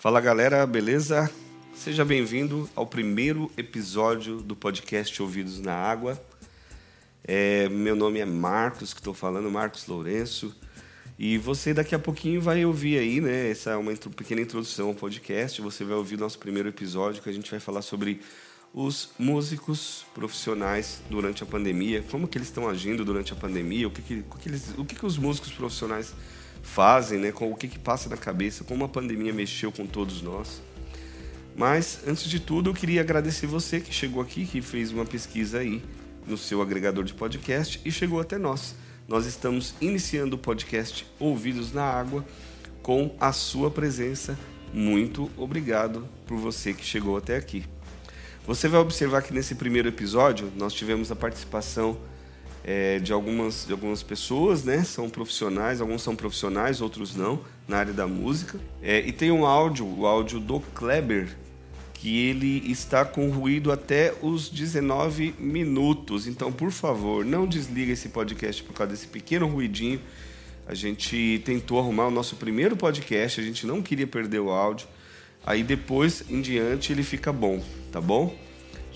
Fala galera, beleza? Seja bem-vindo ao primeiro episódio do podcast Ouvidos na Água. É, meu nome é Marcos, que estou falando, Marcos Lourenço. E você daqui a pouquinho vai ouvir aí, né? Essa é uma pequena introdução ao podcast. Você vai ouvir nosso primeiro episódio, que a gente vai falar sobre os músicos profissionais durante a pandemia, como que eles estão agindo durante a pandemia, o que, que, o que, eles, o que, que os músicos profissionais fazem, né? com o que, que passa na cabeça, como a pandemia mexeu com todos nós. Mas, antes de tudo, eu queria agradecer você que chegou aqui, que fez uma pesquisa aí no seu agregador de podcast e chegou até nós. Nós estamos iniciando o podcast Ouvidos na Água com a sua presença. Muito obrigado por você que chegou até aqui. Você vai observar que nesse primeiro episódio nós tivemos a participação é, de, algumas, de algumas pessoas, né? São profissionais, alguns são profissionais, outros não, na área da música. É, e tem um áudio, o áudio do Kleber, que ele está com ruído até os 19 minutos. Então, por favor, não desliga esse podcast por causa desse pequeno ruidinho. A gente tentou arrumar o nosso primeiro podcast, a gente não queria perder o áudio. Aí depois em diante ele fica bom, tá bom?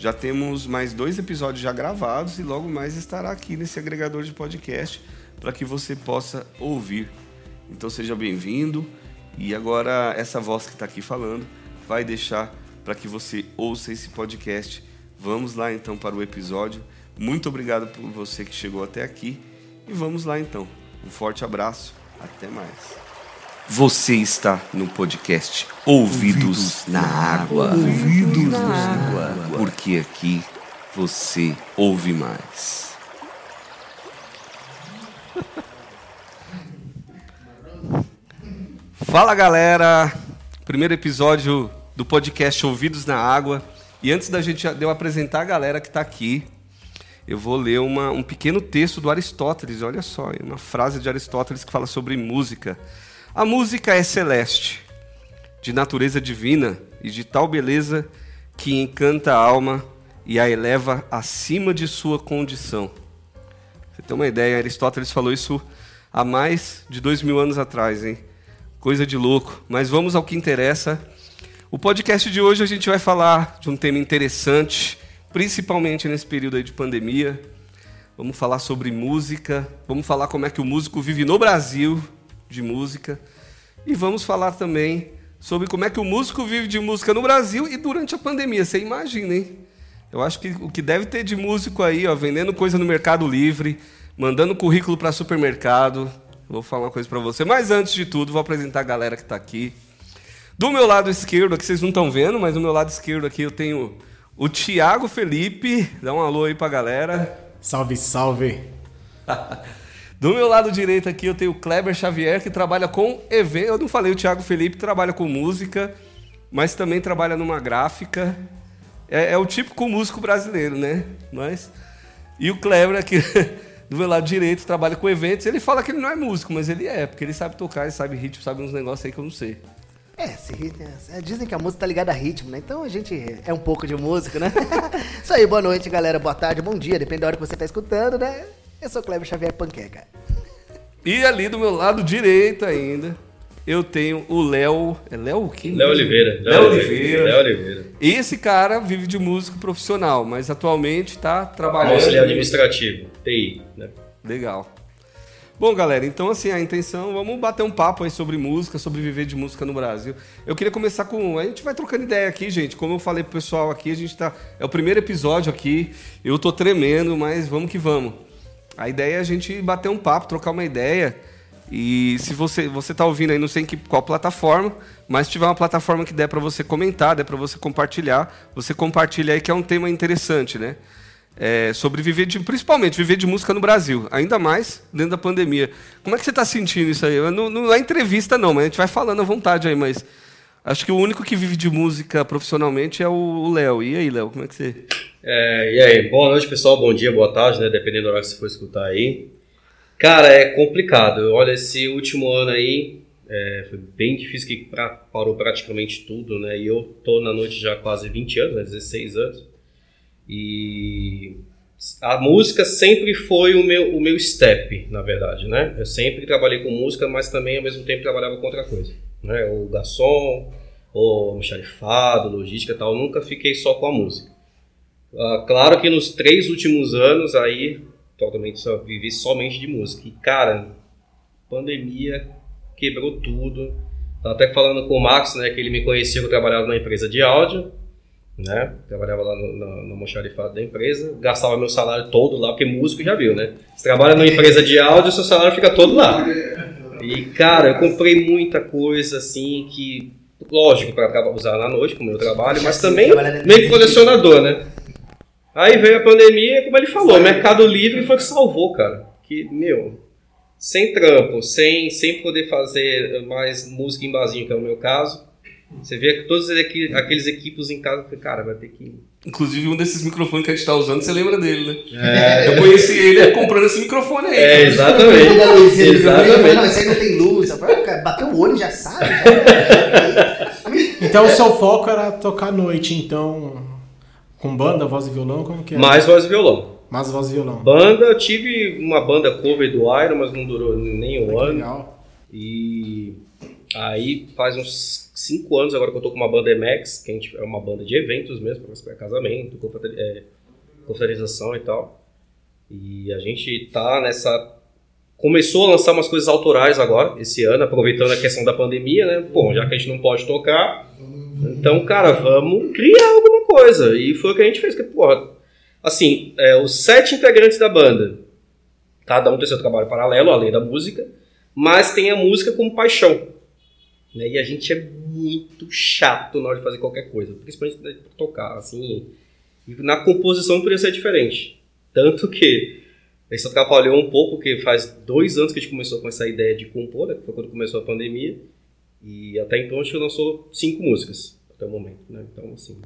Já temos mais dois episódios já gravados e logo mais estará aqui nesse agregador de podcast para que você possa ouvir. Então seja bem-vindo e agora essa voz que está aqui falando vai deixar para que você ouça esse podcast. Vamos lá então para o episódio. Muito obrigado por você que chegou até aqui e vamos lá então. Um forte abraço, até mais. Você está no podcast Ouvidos, Ouvidos na Água. Ouvidos na Água. Porque aqui você ouve mais. Fala galera! Primeiro episódio do podcast Ouvidos na Água. E antes da gente de eu apresentar a galera que está aqui, eu vou ler uma, um pequeno texto do Aristóteles. Olha só, uma frase de Aristóteles que fala sobre música. A música é celeste, de natureza divina e de tal beleza que encanta a alma e a eleva acima de sua condição. Você tem uma ideia, Aristóteles falou isso há mais de dois mil anos atrás, hein? Coisa de louco. Mas vamos ao que interessa. O podcast de hoje a gente vai falar de um tema interessante, principalmente nesse período aí de pandemia. Vamos falar sobre música, vamos falar como é que o músico vive no Brasil, de música. E vamos falar também sobre como é que o músico vive de música no Brasil e durante a pandemia. Você imagina, hein? Eu acho que o que deve ter de músico aí, ó, vendendo coisa no Mercado Livre, mandando currículo para supermercado. Vou falar uma coisa para você. Mas antes de tudo, vou apresentar a galera que está aqui. Do meu lado esquerdo, aqui vocês não estão vendo, mas do meu lado esquerdo aqui eu tenho o Tiago Felipe. Dá um alô aí para a galera. Salve, salve. Do meu lado direito aqui eu tenho o Kleber Xavier, que trabalha com evento. Eu não falei o Thiago Felipe, trabalha com música, mas também trabalha numa gráfica. É, é o típico músico brasileiro, né? Mas... E o Kleber aqui, do meu lado direito, trabalha com eventos. Ele fala que ele não é músico, mas ele é, porque ele sabe tocar, ele sabe ritmo, sabe uns negócios aí que eu não sei. É, é, dizem que a música tá ligada a ritmo, né? Então a gente é um pouco de música, né? Isso aí, boa noite, galera. Boa tarde, bom dia, depende da hora que você tá escutando, né? Eu sou Cleber Xavier Panqueca. E ali do meu lado direito ainda, eu tenho o Léo. É Léo o quê? Léo Oliveira. Léo Oliveira. Léo Oliveira. Esse cara vive de músico profissional, mas atualmente está trabalhando. Auxiliar administrativo, TI, né? Legal. Bom, galera, então assim, a intenção, vamos bater um papo aí sobre música, sobre viver de música no Brasil. Eu queria começar com. A gente vai trocando ideia aqui, gente. Como eu falei pro pessoal aqui, a gente tá. É o primeiro episódio aqui. Eu tô tremendo, mas vamos que vamos. A ideia é a gente bater um papo, trocar uma ideia. E se você você está ouvindo aí, não sei em que, qual plataforma, mas se tiver uma plataforma que der para você comentar, der para você compartilhar, você compartilha aí que é um tema interessante, né? É, sobre viver de, principalmente viver de música no Brasil, ainda mais dentro da pandemia. Como é que você está sentindo isso aí? Não, não é entrevista não, mas a gente vai falando à vontade aí, mas acho que o único que vive de música profissionalmente é o Léo. E aí, Léo, como é que você é, e aí, boa noite pessoal, bom dia, boa tarde, né? Dependendo do horário que você for escutar aí. Cara, é complicado. Olha, esse último ano aí é, foi bem difícil que pra, parou praticamente tudo, né? E eu tô na noite já quase 20 anos, né? 16 anos. E a música sempre foi o meu, o meu step, na verdade, né? Eu sempre trabalhei com música, mas também ao mesmo tempo trabalhava com outra coisa, né? O garçom, ou xarifado, logística tal, nunca fiquei só com a música. Uh, claro que nos três últimos anos aí, totalmente só vivi somente de música. E cara, pandemia quebrou tudo. Tava até falando com o Max, né, que ele me conhecia, eu trabalhava na empresa de áudio, né, trabalhava lá no, moxarifado da empresa, gastava meu salário todo lá, porque músico já viu, né? Você trabalha numa empresa de áudio, seu salário fica todo lá. E, cara, eu comprei muita coisa, assim, que, lógico, para usar na noite, como eu trabalho, mas também meio colecionador, né? Aí veio a pandemia, como ele falou, o Mercado Livre foi que salvou, cara. Que, meu, sem trampo, sem, sem poder fazer mais música em barzinho, que é o meu caso, você vê que todos aqueles equipos em casa, cara, vai ter que. Inclusive, um desses microfones que a gente está usando, você lembra dele, né? É. Eu conheci ele comprando esse microfone aí. É, exatamente. exatamente. Não, esse ainda tem luz. Bateu o olho já sabe. Já. então, o seu foco era tocar à noite, então, com banda, voz e violão? Como que é? Mais voz e violão. Mais voz e violão. Banda, eu tive uma banda cover do Iron, mas não durou nem um ano. Legal. E aí faz uns 5 anos agora que eu tô com uma banda Emax, que a gente, é uma banda de eventos mesmo, para casamento, é, confraternização e tal. E a gente tá nessa. Começou a lançar umas coisas autorais agora, esse ano, aproveitando a questão da pandemia, né? Bom, já que a gente não pode tocar, então, cara, vamos criar alguma coisa. E foi o que a gente fez. Que, porra, assim, é, os sete integrantes da banda, cada um tem seu trabalho paralelo, além da música, mas tem a música como paixão. Né? E a gente é muito chato na hora de fazer qualquer coisa, principalmente para tocar, assim. E na composição poderia ser diferente. Tanto que isso atrapalhou um pouco, porque faz dois anos que a gente começou com essa ideia de compor, né? foi quando começou a pandemia. E até então a gente lançou cinco músicas até o momento, né? Então, assim.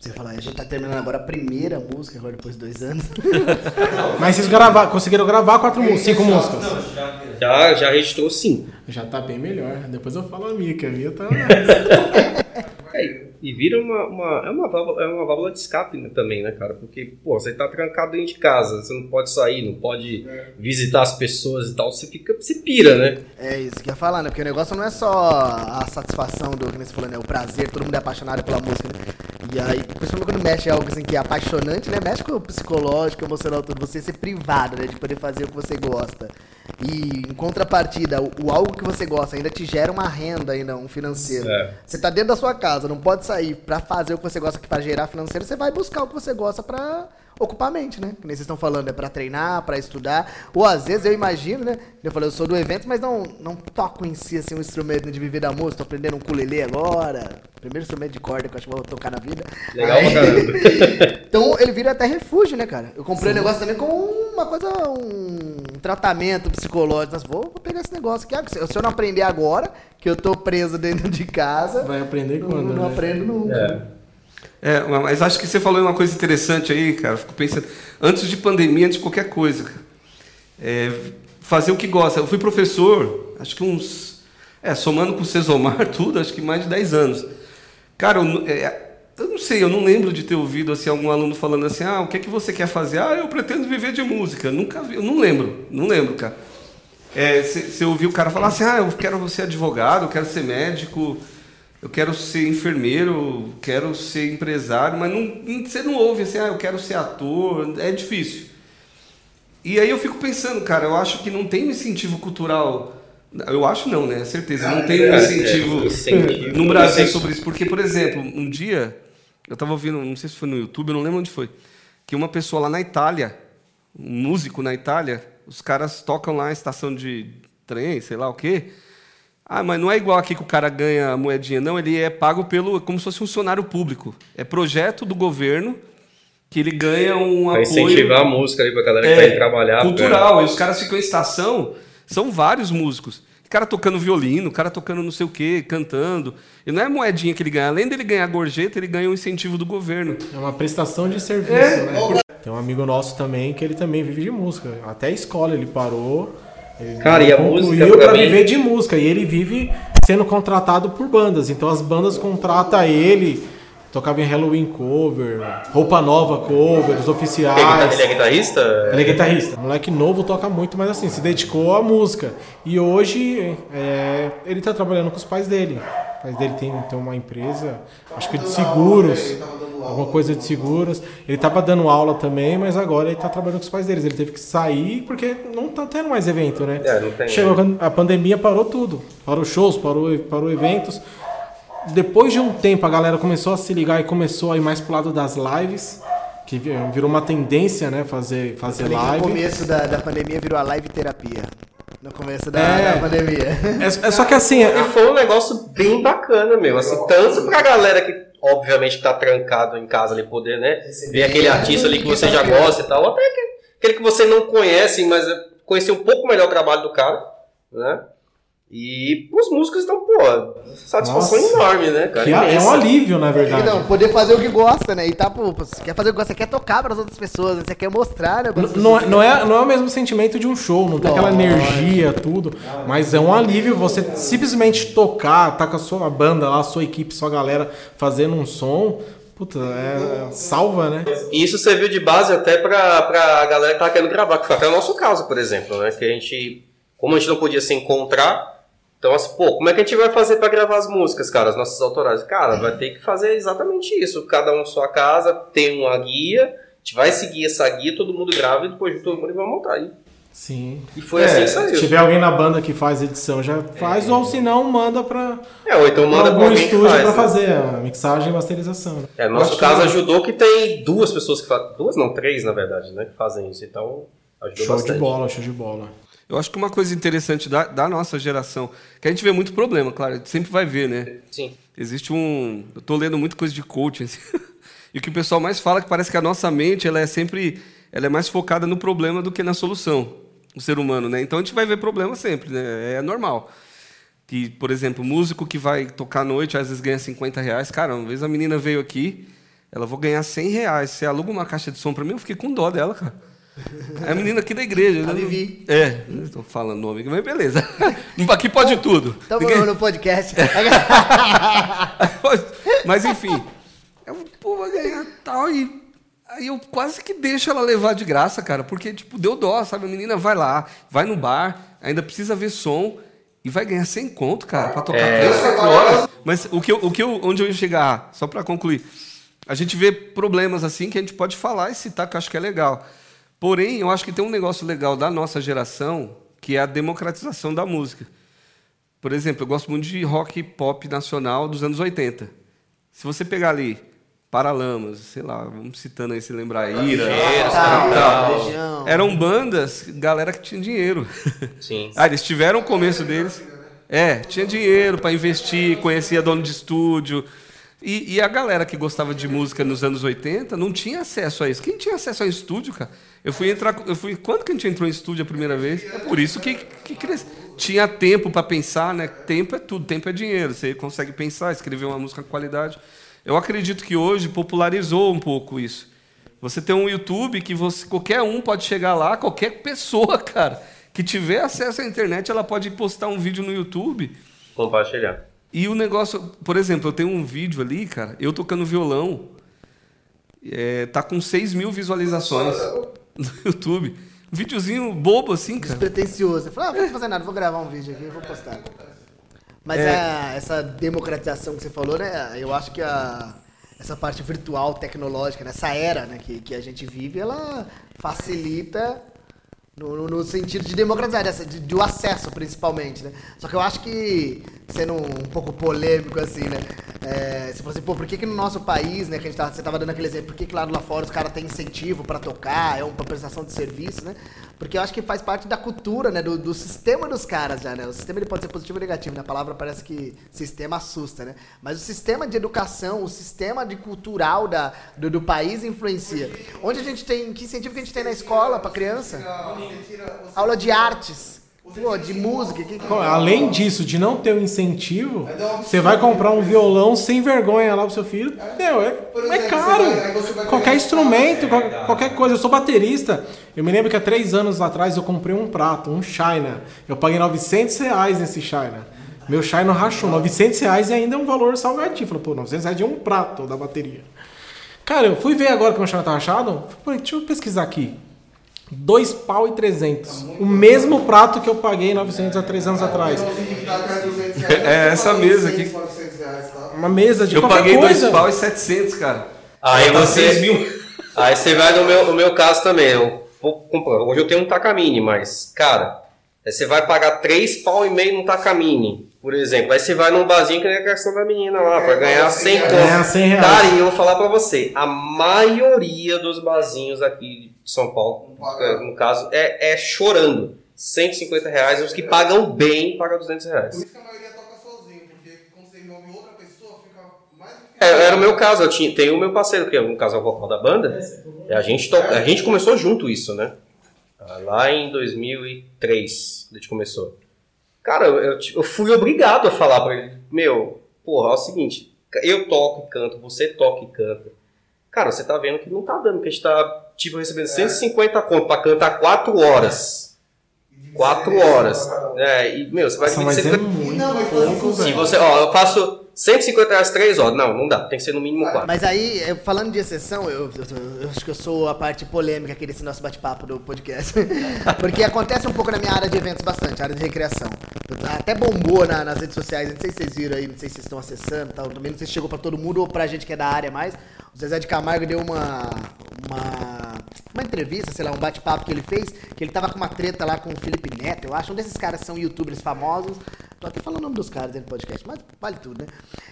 Você falar, a gente tá terminando agora a primeira música, agora depois de dois anos. Mas vocês gravar, conseguiram gravar quatro músicas, cinco músicas? Já, já registrou cinco. Já tá bem melhor. Depois eu falo a minha, que a minha tá. é, e vira uma, uma, é, uma válvula, é uma válvula de escape né, também, né, cara? Porque, pô, você tá trancado dentro de casa, você não pode sair, não pode é. visitar as pessoas e tal, você fica, você pira, né? É isso que eu ia falar, né? Porque o negócio não é só a satisfação do que você falou, né? O prazer, todo mundo é apaixonado pela música, né? E aí, principalmente quando mexe algo assim que é apaixonante, né? Mexe com o psicológico, emocional, tudo. Você ser privado, né? De poder fazer o que você gosta. E em contrapartida, o, o algo que você gosta ainda te gera uma renda ainda, um financeiro. É. Você tá dentro da sua casa, não pode sair para fazer o que você gosta, para gerar financeiro, você vai buscar o que você gosta para ocupar a mente, né? Que nem vocês estão falando, é para treinar, para estudar. Ou às vezes eu imagino, né? Eu falei, eu sou do evento, mas não, não toco em si assim, um instrumento de viver da música. Tô aprendendo um ukulele agora. Primeiro instrumento de corda que eu acho que vou tocar na vida. Legal Aí... então ele vira até refúgio, né, cara? Eu comprei o um negócio também com uma coisa, um tratamento psicológico. Mas vou, vou pegar esse negócio aqui. Ah, se eu não aprender agora, que eu tô preso dentro de casa. Vai aprender quando? Não, não né? aprendo nunca. É. É, mas acho que você falou uma coisa interessante aí, cara. Fico pensando, antes de pandemia, antes de qualquer coisa, é, fazer o que gosta. Eu fui professor, acho que uns. É, somando com o Cesomar, tudo, acho que mais de 10 anos. Cara, eu, é, eu, não sei, eu não lembro de ter ouvido assim, algum aluno falando assim: ah, o que é que você quer fazer? Ah, eu pretendo viver de música. Nunca vi, eu não lembro, não lembro, cara. Você é, ouviu o cara falar assim: ah, eu quero ser advogado, eu quero ser médico eu quero ser enfermeiro, quero ser empresário, mas não, você não ouve assim, ah, eu quero ser ator, é difícil. E aí eu fico pensando, cara, eu acho que não tem um incentivo cultural. Eu acho não, né? Certeza. Não tem um incentivo, é, no Brasil sobre isso. Porque, por exemplo, um dia, eu estava ouvindo, não sei se foi no YouTube, eu não lembro onde foi, que uma pessoa lá na Itália, um músico na Itália, os caras tocam lá em estação de trem, sei lá o quê, ah, mas não é igual aqui que o cara ganha moedinha, não. Ele é pago pelo como se fosse funcionário público. É projeto do governo que ele ganha um pra apoio. incentivar a música aí pra galera que é, vai trabalhar. Cultural. Cara. E os caras ficam em estação, são vários músicos. O cara tocando violino, o cara tocando não sei o quê, cantando. E não é moedinha que ele ganha. Além dele ganhar gorjeta, ele ganha um incentivo do governo. É uma prestação de serviço, é. né? Tem um amigo nosso também que ele também vive de música. Até a escola ele parou Cara, e a música pra, pra mim... viver de música e ele vive sendo contratado por bandas. Então as bandas contratam ele, tocava em Halloween cover, roupa nova cover, os oficiais. Ele é guitarrista? Ele é guitarrista. moleque novo toca muito, mas assim, se dedicou à música. E hoje é, ele tá trabalhando com os pais dele. O pai dele tem, tem uma empresa, acho que de seguros, alguma coisa de seguros. Ele tava dando aula também, mas agora ele tá trabalhando com os pais deles. Ele teve que sair porque não tá tendo mais evento, né? É, não tem. Chegou a pandemia, parou tudo. Parou shows, parou, parou eventos. Depois de um tempo, a galera começou a se ligar e começou a ir mais pro lado das lives, que virou uma tendência, né? Fazer, fazer live. No começo da, da pandemia virou a live terapia. No começo da, É. da pandemia. É, é só que assim, E foi um negócio bem bacana, meu. Assim, tanto pra galera que, obviamente, tá trancado em casa ali, poder, né? Ver aquele artista ali que você já gosta e tal, até que, aquele que você não conhece, mas conhecer um pouco melhor o trabalho do cara, né? E os músicos estão, pô, satisfação Nossa. enorme, né, cara? que é, é um alívio, na verdade. Não, poder fazer o que gosta, né? E tá, pô, você quer fazer o que gosta, você quer tocar para as outras pessoas, né? você quer mostrar, né? Não é, não, é, não é o mesmo sentimento de um show, não tem aquela energia, tudo. Mas é um alívio você simplesmente tocar, tá com a sua banda lá, a sua equipe, sua galera fazendo um som. Puta, é, salva, né? E isso serviu de base até pra, pra galera que tá querendo gravar, que foi até o nosso caso, por exemplo, né? Que a gente, como a gente não podia se encontrar, então assim, pô, como é que a gente vai fazer pra gravar as músicas, cara, as nossas autorais? Cara, vai ter que fazer exatamente isso. Cada um sua casa, tem uma guia, a gente vai seguir essa guia, todo mundo grava e depois todo mundo vai montar. E, Sim. e foi É, assim que Se saiu. tiver alguém na banda que faz edição, já faz, ou se não, manda pra, É, ou então manda pra algum estúdio faz. pra né? fazer a mixagem e masterização. né? É, no nosso caso que- ajudou que tem duas pessoas que fazem. Duas não, três na verdade, né? Que fazem isso. Então ajudou Show bastante. de bola, show de bola. Eu acho que uma coisa interessante da, da nossa geração, que a gente vê muito problema, claro, a gente sempre vai ver, né? Sim. Existe um. Eu tô lendo muita coisa de coaching. assim, e o que o pessoal mais fala é que parece que a nossa mente ela é sempre. Ela é mais focada no problema do que na solução. O ser humano, né? Então a gente vai ver problema sempre, né? É normal. Que, por exemplo, músico que vai tocar à noite, às vezes ganha 50 reais. Cara, uma vez a menina veio aqui, ela vou ganhar 100 reais. Você aluga uma caixa de som pra mim? Eu fiquei com dó dela, cara. É a menina aqui da igreja. A né? Vivi. É, não estou falando nome, mas beleza. Aqui pode tudo. Tamo Ninguém- no, podcast. Mas enfim, eu, pô, vai ganhar tal e aí eu quase que deixo ela levar de graça, cara, porque tipo deu dó, sabe? A menina vai lá, vai no bar, ainda precisa ver som e vai ganhar 100 conto, cara, pra tocar três, quatro horas. Mas o que eu, o que eu, onde eu ia chegar, só pra concluir, a gente vê problemas assim que a gente pode falar e citar que eu acho que é legal. Porém, eu acho que tem um negócio legal da nossa geração, que é a democratização da música. Por exemplo, eu gosto muito de rock pop nacional dos anos 80. Se você pegar ali Paralamas, sei lá, vamos citando aí se lembrar, Ira, Tal, eram bandas, galera que tinha dinheiro. Sim. Ah, eles tiveram o começo deles. É, tinha dinheiro para investir, conhecia dono de estúdio. E, e a galera que gostava de música nos anos 80 não tinha acesso a isso. Quem tinha acesso a estúdio, cara? Eu fui entrar. Eu fui, quando que a gente entrou em estúdio a primeira vez? É por isso que, que cres- tinha tempo para pensar, né? Tempo é tudo, tempo é dinheiro. Você consegue pensar, escrever uma música com qualidade. Eu acredito que hoje popularizou um pouco isso. Você tem um YouTube que você, qualquer um pode chegar lá, qualquer pessoa, cara, que tiver acesso à internet, ela pode postar um vídeo no YouTube. Compartilhar. E o negócio, por exemplo, eu tenho um vídeo ali, cara, eu tocando violão, é, tá com 6 mil visualizações no YouTube. Um videozinho bobo assim, cara. Despretensioso. Você fala, ah, não vou fazer nada, vou gravar um vídeo aqui e vou postar. Mas É. a- essa democratização que você falou, né? Eu acho que a, essa parte virtual, tecnológica, nessa era né, que, que a gente vive, ela facilita no, no- no sentido de democratizar, dessa, de, do acesso principalmente, né? Só que eu acho que, sendo um, pouco polêmico assim, né? É, você falou assim, pô, por que, que no nosso país, né, que a gente tava, você tava dando aquele exemplo, por que, que lá, lá fora os caras têm incentivo pra tocar, é uma prestação de serviço, né? Porque eu acho que faz parte da cultura, né, do, do sistema dos caras já, né? O sistema ele pode ser positivo ou negativo, né? A palavra parece que sistema assusta, né? Mas o sistema de educação, o sistema de cultural da, do, do país influencia. Onde a gente tem, que incentivo que a gente tem na escola pra criança? Aula de artes, pô, de música, que, que... Pô, Além disso, de não ter o incentivo, você vai comprar um violão sem vergonha lá pro seu filho. Meu, é, é caro. Qualquer instrumento, qual- qualquer coisa. Eu sou baterista. Eu me lembro que há três anos atrás eu comprei um prato, um China. Eu paguei 900 reais nesse China. Meu China rachou. 900 reais e ainda é um valor salgadinho. Falei, pô, 900 reais de um prato da bateria. Cara, eu fui ver agora que o meu China tá rachado. Falei, deixa eu pesquisar aqui. Dois pau e 300. O mesmo prato que eu paguei 900 há três anos atrás. É essa mesa aqui. uma mesa de Eu paguei coisa. dois pau e 700, cara. Aí Tá você. 6 mil. Aí você vai no meu, no meu caso também. Eu vou comprar. Hoje eu tenho um Takamine, mas, cara, aí você vai pagar 3 pau e meio no Takamine, por exemplo. Aí você vai num barzinho que é a questão da menina lá, pra ganhar 100 conto. Ganhar 100 reais. Cara, e eu vou falar pra você, a maioria dos barzinhos aqui de São Paulo, é, no caso, é, é chorando. 150 reais, os que pagam bem pagam 200 reais. isso que a maioria toca sozinho, porque quando você envolve outra pessoa, fica mais difícil. É, era o meu caso, eu tinha, tenho o meu parceiro, que é é o vocal da banda. E a gente, to, a gente começou junto isso, né? Ah, Lá em 2003, a gente começou. Cara, eu, eu, fui obrigado a falar pra ele, meu, porra, é o seguinte, eu toco e canto, você toca e canta. Cara, você tá vendo que não tá dando, que a gente tá, tipo, recebendo 150 conto pra cantar 4 horas. 4 horas. É, e, meu, você vai Nossa, mas você é muito Não, mas pouco, Se você, ó, eu faço 150 reais 3 horas. Não, não dá, tem que ser no mínimo 4. Mas aí, falando de exceção, eu, eu- eu acho que eu sou a parte polêmica aqui desse nosso bate-papo do podcast. Porque acontece um pouco na minha área de eventos bastante, área de recreação. Até bombou na- nas redes sociais, não sei se vocês viram aí, não sei se vocês estão acessando, tal, também não sei se chegou pra todo mundo ou pra gente que é da área mais. O Zezé de Camargo deu uma, uma, uma entrevista, sei lá, um bate-papo que ele fez, que ele tava com uma treta lá com o Felipe Neto, eu acho. Um desses caras são youtubers famosos. Tô até falando o nome dos caras dentro do podcast, mas vale tudo, né?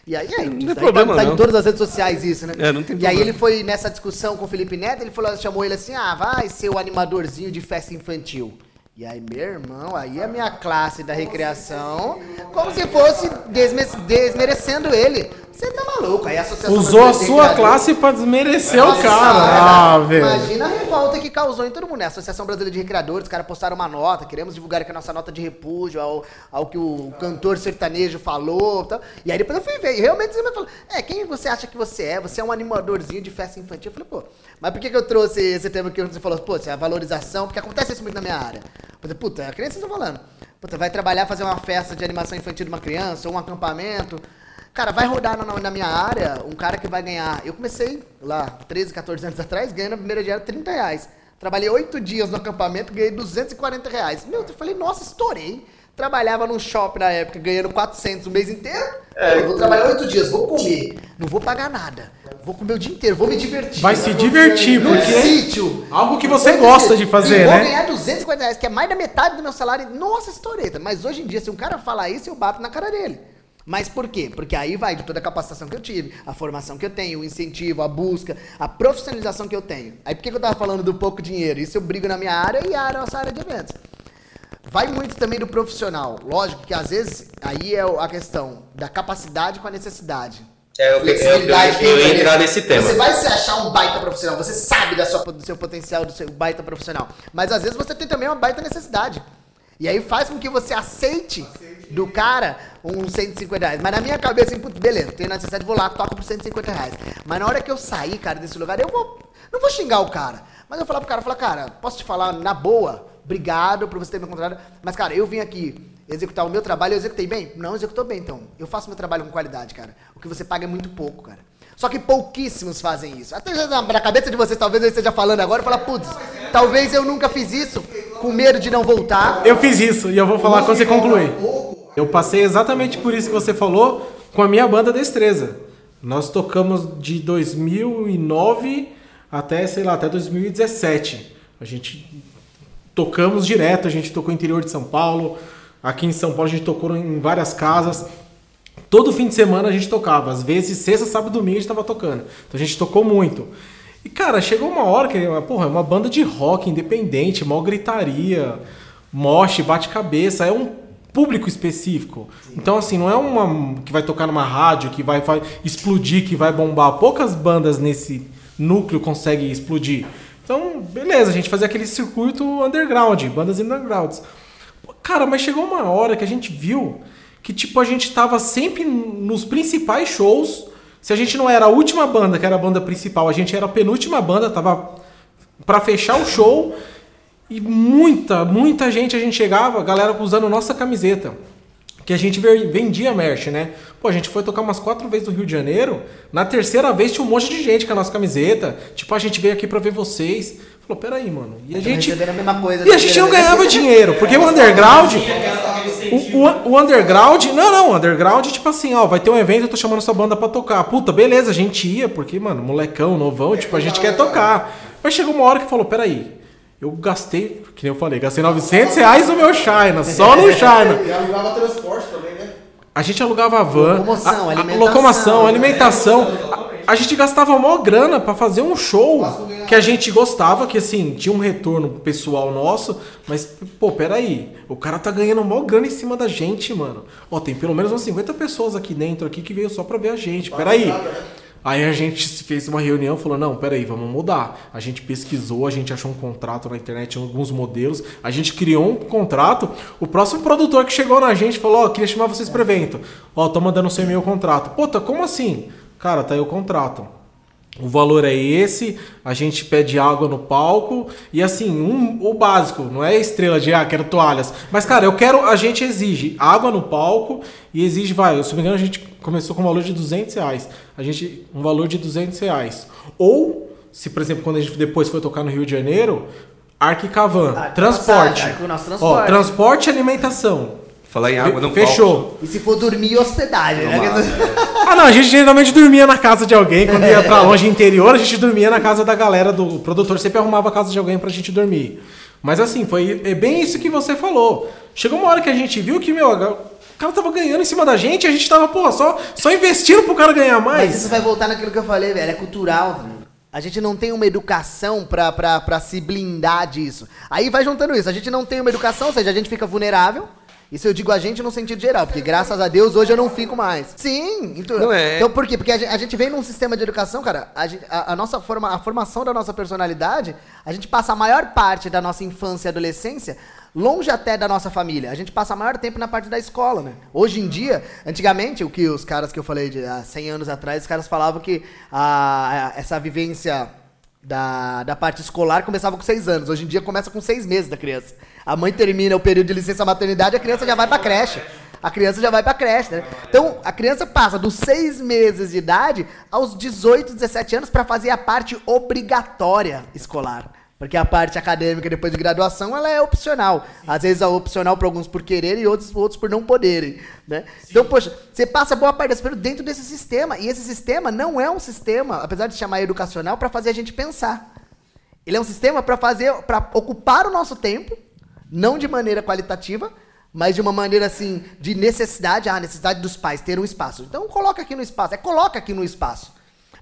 E aí, aí, tem isso aí problema, tá, tá não. em todas as redes sociais isso, né? É, não tem E aí problema. ele foi nessa discussão com o Felipe Neto, ele falou, chamou ele assim, ah, vai ser o animadorzinho de festa infantil. E aí, meu irmão, aí a minha classe da recreação, como se fosse desme- desmerecendo ele. Você tá maluco? Aí a Associação Usou a sua Recreadores- classe pra desmerecer o Nossa, cara. cara, Ah, velho. Imagina a revolta que causou em todo mundo. né? A Associação Brasileira de Recreadores, os caras postaram uma nota, queremos divulgar aqui a nossa nota de repúdio ao, ao que o cantor sertanejo falou. Tal. E aí depois eu fui ver. E realmente você me falou: É, quem você acha que você é? Você é um animadorzinho de festa infantil. Eu falei, pô, mas por que, que eu trouxe esse tema que você falou? Pô, é a valorização, porque acontece isso muito na minha área. Eu falei, puta, é a criança estão falando. Puta, vai trabalhar, fazer uma festa de animação infantil de uma criança, ou um acampamento. Cara, vai rodar na, na minha área um cara que vai ganhar. Eu comecei lá, 13, 14 anos atrás, ganhando no primeiro dia 30 reais. Trabalhei oito dias no acampamento, ganhei 240 reais. Meu, eu falei, nossa, estourei. Trabalhava num shopping na época, ganhando 400 o mês inteiro. É. eu vou trabalhar oito dias, vou comer. Não vou pagar nada. Vou comer o dia inteiro, vou me divertir. Vai se divertir, no porque- sítio. Algo que você gosta de fazer, e vou né? ganhar 250 reais, que é mais da metade do meu salário. Nossa, estourei. Mas hoje em dia, se um cara falar isso, eu bato na cara dele. Mas por quê? Porque aí vai de toda a capacitação que eu tive, a formação que eu tenho, o incentivo, a busca, a profissionalização que eu tenho. Aí por que eu tava falando do pouco dinheiro? Isso eu brigo na minha área e a nossa área de eventos. Vai muito também do profissional. Lógico que às vezes aí é a questão da capacidade com a necessidade. É, eu- eu- Flexibilidade eu- eu que tem, entrar nesse tema. Você vai se achar um baita profissional, você sabe da sua, do seu potencial, do seu baita profissional. Mas às vezes você tem também uma baita necessidade. E aí faz com que você aceite do cara uns 150 reais. Mas na minha cabeça, assim, beleza, tenho necessidade, vou lá, toco por 150 reais. Mas na hora que eu sair, cara, desse lugar, eu vou. Não vou xingar o cara. Mas eu vou falar pro cara, falar, cara, posso te falar na boa? Obrigado por você ter me encontrado. Mas, cara, eu vim aqui executar o meu trabalho, eu executei bem? Não executou bem, então. Eu faço meu trabalho com qualidade, cara. O que você paga é muito pouco, cara. Só que pouquíssimos fazem isso. Até na cabeça de vocês, talvez eu esteja falando agora e falar, putz, talvez eu nunca fiz isso, com medo de não voltar. Eu fiz isso e eu vou falar quando você concluir. Eu passei exatamente por isso que você falou com a minha banda Destreza. Nós tocamos de 2009 até, sei lá, até 2017. A gente tocamos direto, a gente tocou no interior de São Paulo. Aqui em São Paulo a gente tocou em várias casas. Todo fim de semana a gente tocava. Às vezes, sexta, sábado e domingo a gente tava tocando. Então a gente tocou muito. E, cara, chegou uma hora que, porra, é uma banda de rock independente, mó gritaria, moche, bate-cabeça. É um público específico. Então, assim, não é uma que vai tocar numa rádio, que vai, vai explodir, que vai bombar. Poucas bandas nesse núcleo conseguem explodir. Então, beleza, a gente fazia aquele circuito underground, bandas undergrounds. Cara, mas chegou uma hora que a gente viu que, tipo, a gente tava sempre nos principais shows. Se a gente não era a última banda, que era a banda principal, a gente era a penúltima banda, tava pra fechar o show. E muita, muita gente a gente chegava, galera usando nossa camiseta. Que a gente vendia merch, né? Pô, a gente foi tocar umas quatro vezes no Rio de Janeiro. Na terceira vez tinha um monte de gente com a nossa camiseta. Tipo, a gente veio aqui pra ver vocês. Falou, peraí, mano. E a gente. a mesma coisa E a gente não ganhava dinheiro, porque o underground. o, o, o, underground. Não, não, underground, tipo assim, ó, vai ter um evento, eu tô chamando essa banda pra tocar. Puta, beleza, a gente ia, porque, mano, molecão, novão, tipo, a gente quer tocar. Mas chegou uma hora que falou, peraí. Eu gastei, que nem eu falei, gastei 900 reais no meu China, só no China. E alugava transporte também, né? A gente alugava van, locomoção, a, a, alimentação, locomoção, alimentação. A, gente gastava mó grana pra fazer um show que a gente gostava, que assim, tinha um retorno pessoal nosso, mas, pô, peraí, o cara tá ganhando mó grana em cima da gente, mano. Ó, tem pelo menos umas 50 pessoas aqui dentro aqui que veio só pra ver a gente, peraí. Aí a gente fez uma reunião e falou: não, peraí, vamos mudar. A gente pesquisou, a gente achou um contrato na internet, alguns modelos, a gente criou um contrato. O próximo produtor que chegou na gente falou: ó, oh, queria chamar vocês para evento. Ó, tô mandando seu e-mail contrato. Puta, como assim? Cara, tá aí o contrato. O valor é esse, a gente pede água no palco e assim, um, o básico, não é estrela de ah, quero toalhas. Mas, cara, eu quero, a gente exige água no palco e exige, vai, se não me engano, a gente começou com um valor de 200 reais. A gente, um valor de 200 reais. Ou, se por exemplo, quando a gente depois foi tocar no Rio de Janeiro, Arquicavan, transporte. passagem, nosso Ó, transporte. transporte e alimentação. Falar em água, não Fechou. E se for dormir, hospedagem, né? Ah, não, a gente geralmente dormia na casa de alguém. Quando ia pra longe interior, a gente dormia na casa da galera do o produtor. Sempre arrumava a casa de alguém pra gente dormir. Mas assim, foi é bem isso que você falou. Chegou uma hora que a gente viu que, meu, o cara tava ganhando em cima da gente e a gente tava, pô, só, só investindo pro cara ganhar Mas mais. isso vai voltar naquilo que eu falei, velho. É cultural. ligado? A gente não tem uma educação pra, pra, pra se blindar disso. Aí vai juntando isso. A gente não tem uma educação, ou seja, a gente fica vulnerável. Isso eu digo a gente no sentido geral, porque graças a Deus hoje eu não fico mais. Sim, então, Não é. então por quê? Porque a gente, a gente vem num sistema de educação, cara, a, gente- a- a nossa forma, a formação da nossa personalidade, a gente passa a maior parte da nossa infância e adolescência longe até da nossa família. A gente passa a maior tempo na parte da escola, né? Hoje em dia, antigamente, o que os caras que eu falei de há 100 anos atrás, os caras falavam que a, a- essa vivência da, da parte escolar começava com seis anos. Hoje em dia começa com seis meses da criança. A mãe termina o período de licença maternidade, a criança já vai pra creche. A criança já vai pra creche, né? Então, a criança passa dos seis meses de idade aos 18, 17 anos pra fazer a parte obrigatória escolar. Porque a parte acadêmica depois de graduação, ela é opcional. Às vezes é opcional para alguns por quererem e outros, outros por não poderem, né? Então, poxa, você passa boa parte desse período dentro desse sistema. E esse sistema não é um sistema, apesar de chamar educacional, para fazer a gente pensar. Ele é um sistema para fazer, para ocupar o nosso tempo, não de maneira qualitativa, mas de uma maneira assim, de necessidade, a necessidade dos pais ter um espaço. Então coloca aqui no espaço, é coloca aqui no espaço.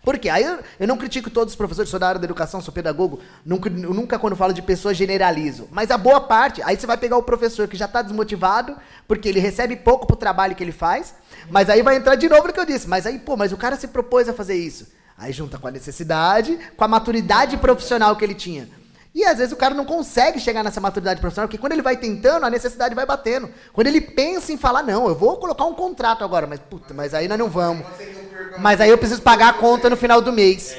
Por quê? Aí eu, eu não critico todos os professores, sou da área da educação, sou pedagogo, nunca, eu nunca quando falo de pessoas generalizo. Mas a boa parte, aí você vai pegar o professor que já está desmotivado, porque ele recebe pouco pro trabalho que ele faz, mas aí vai entrar de novo no que eu disse. Mas aí, pô, mas o cara se propôs a fazer isso. Aí junta com a necessidade, com a maturidade profissional que ele tinha. E às vezes o cara não consegue chegar nessa maturidade profissional, porque quando ele vai tentando, a necessidade vai batendo. Quando ele pensa em falar, não, eu vou colocar um contrato agora, mas puta, mas aí nós não vamos. Mas aí eu preciso pagar a conta no final do mês.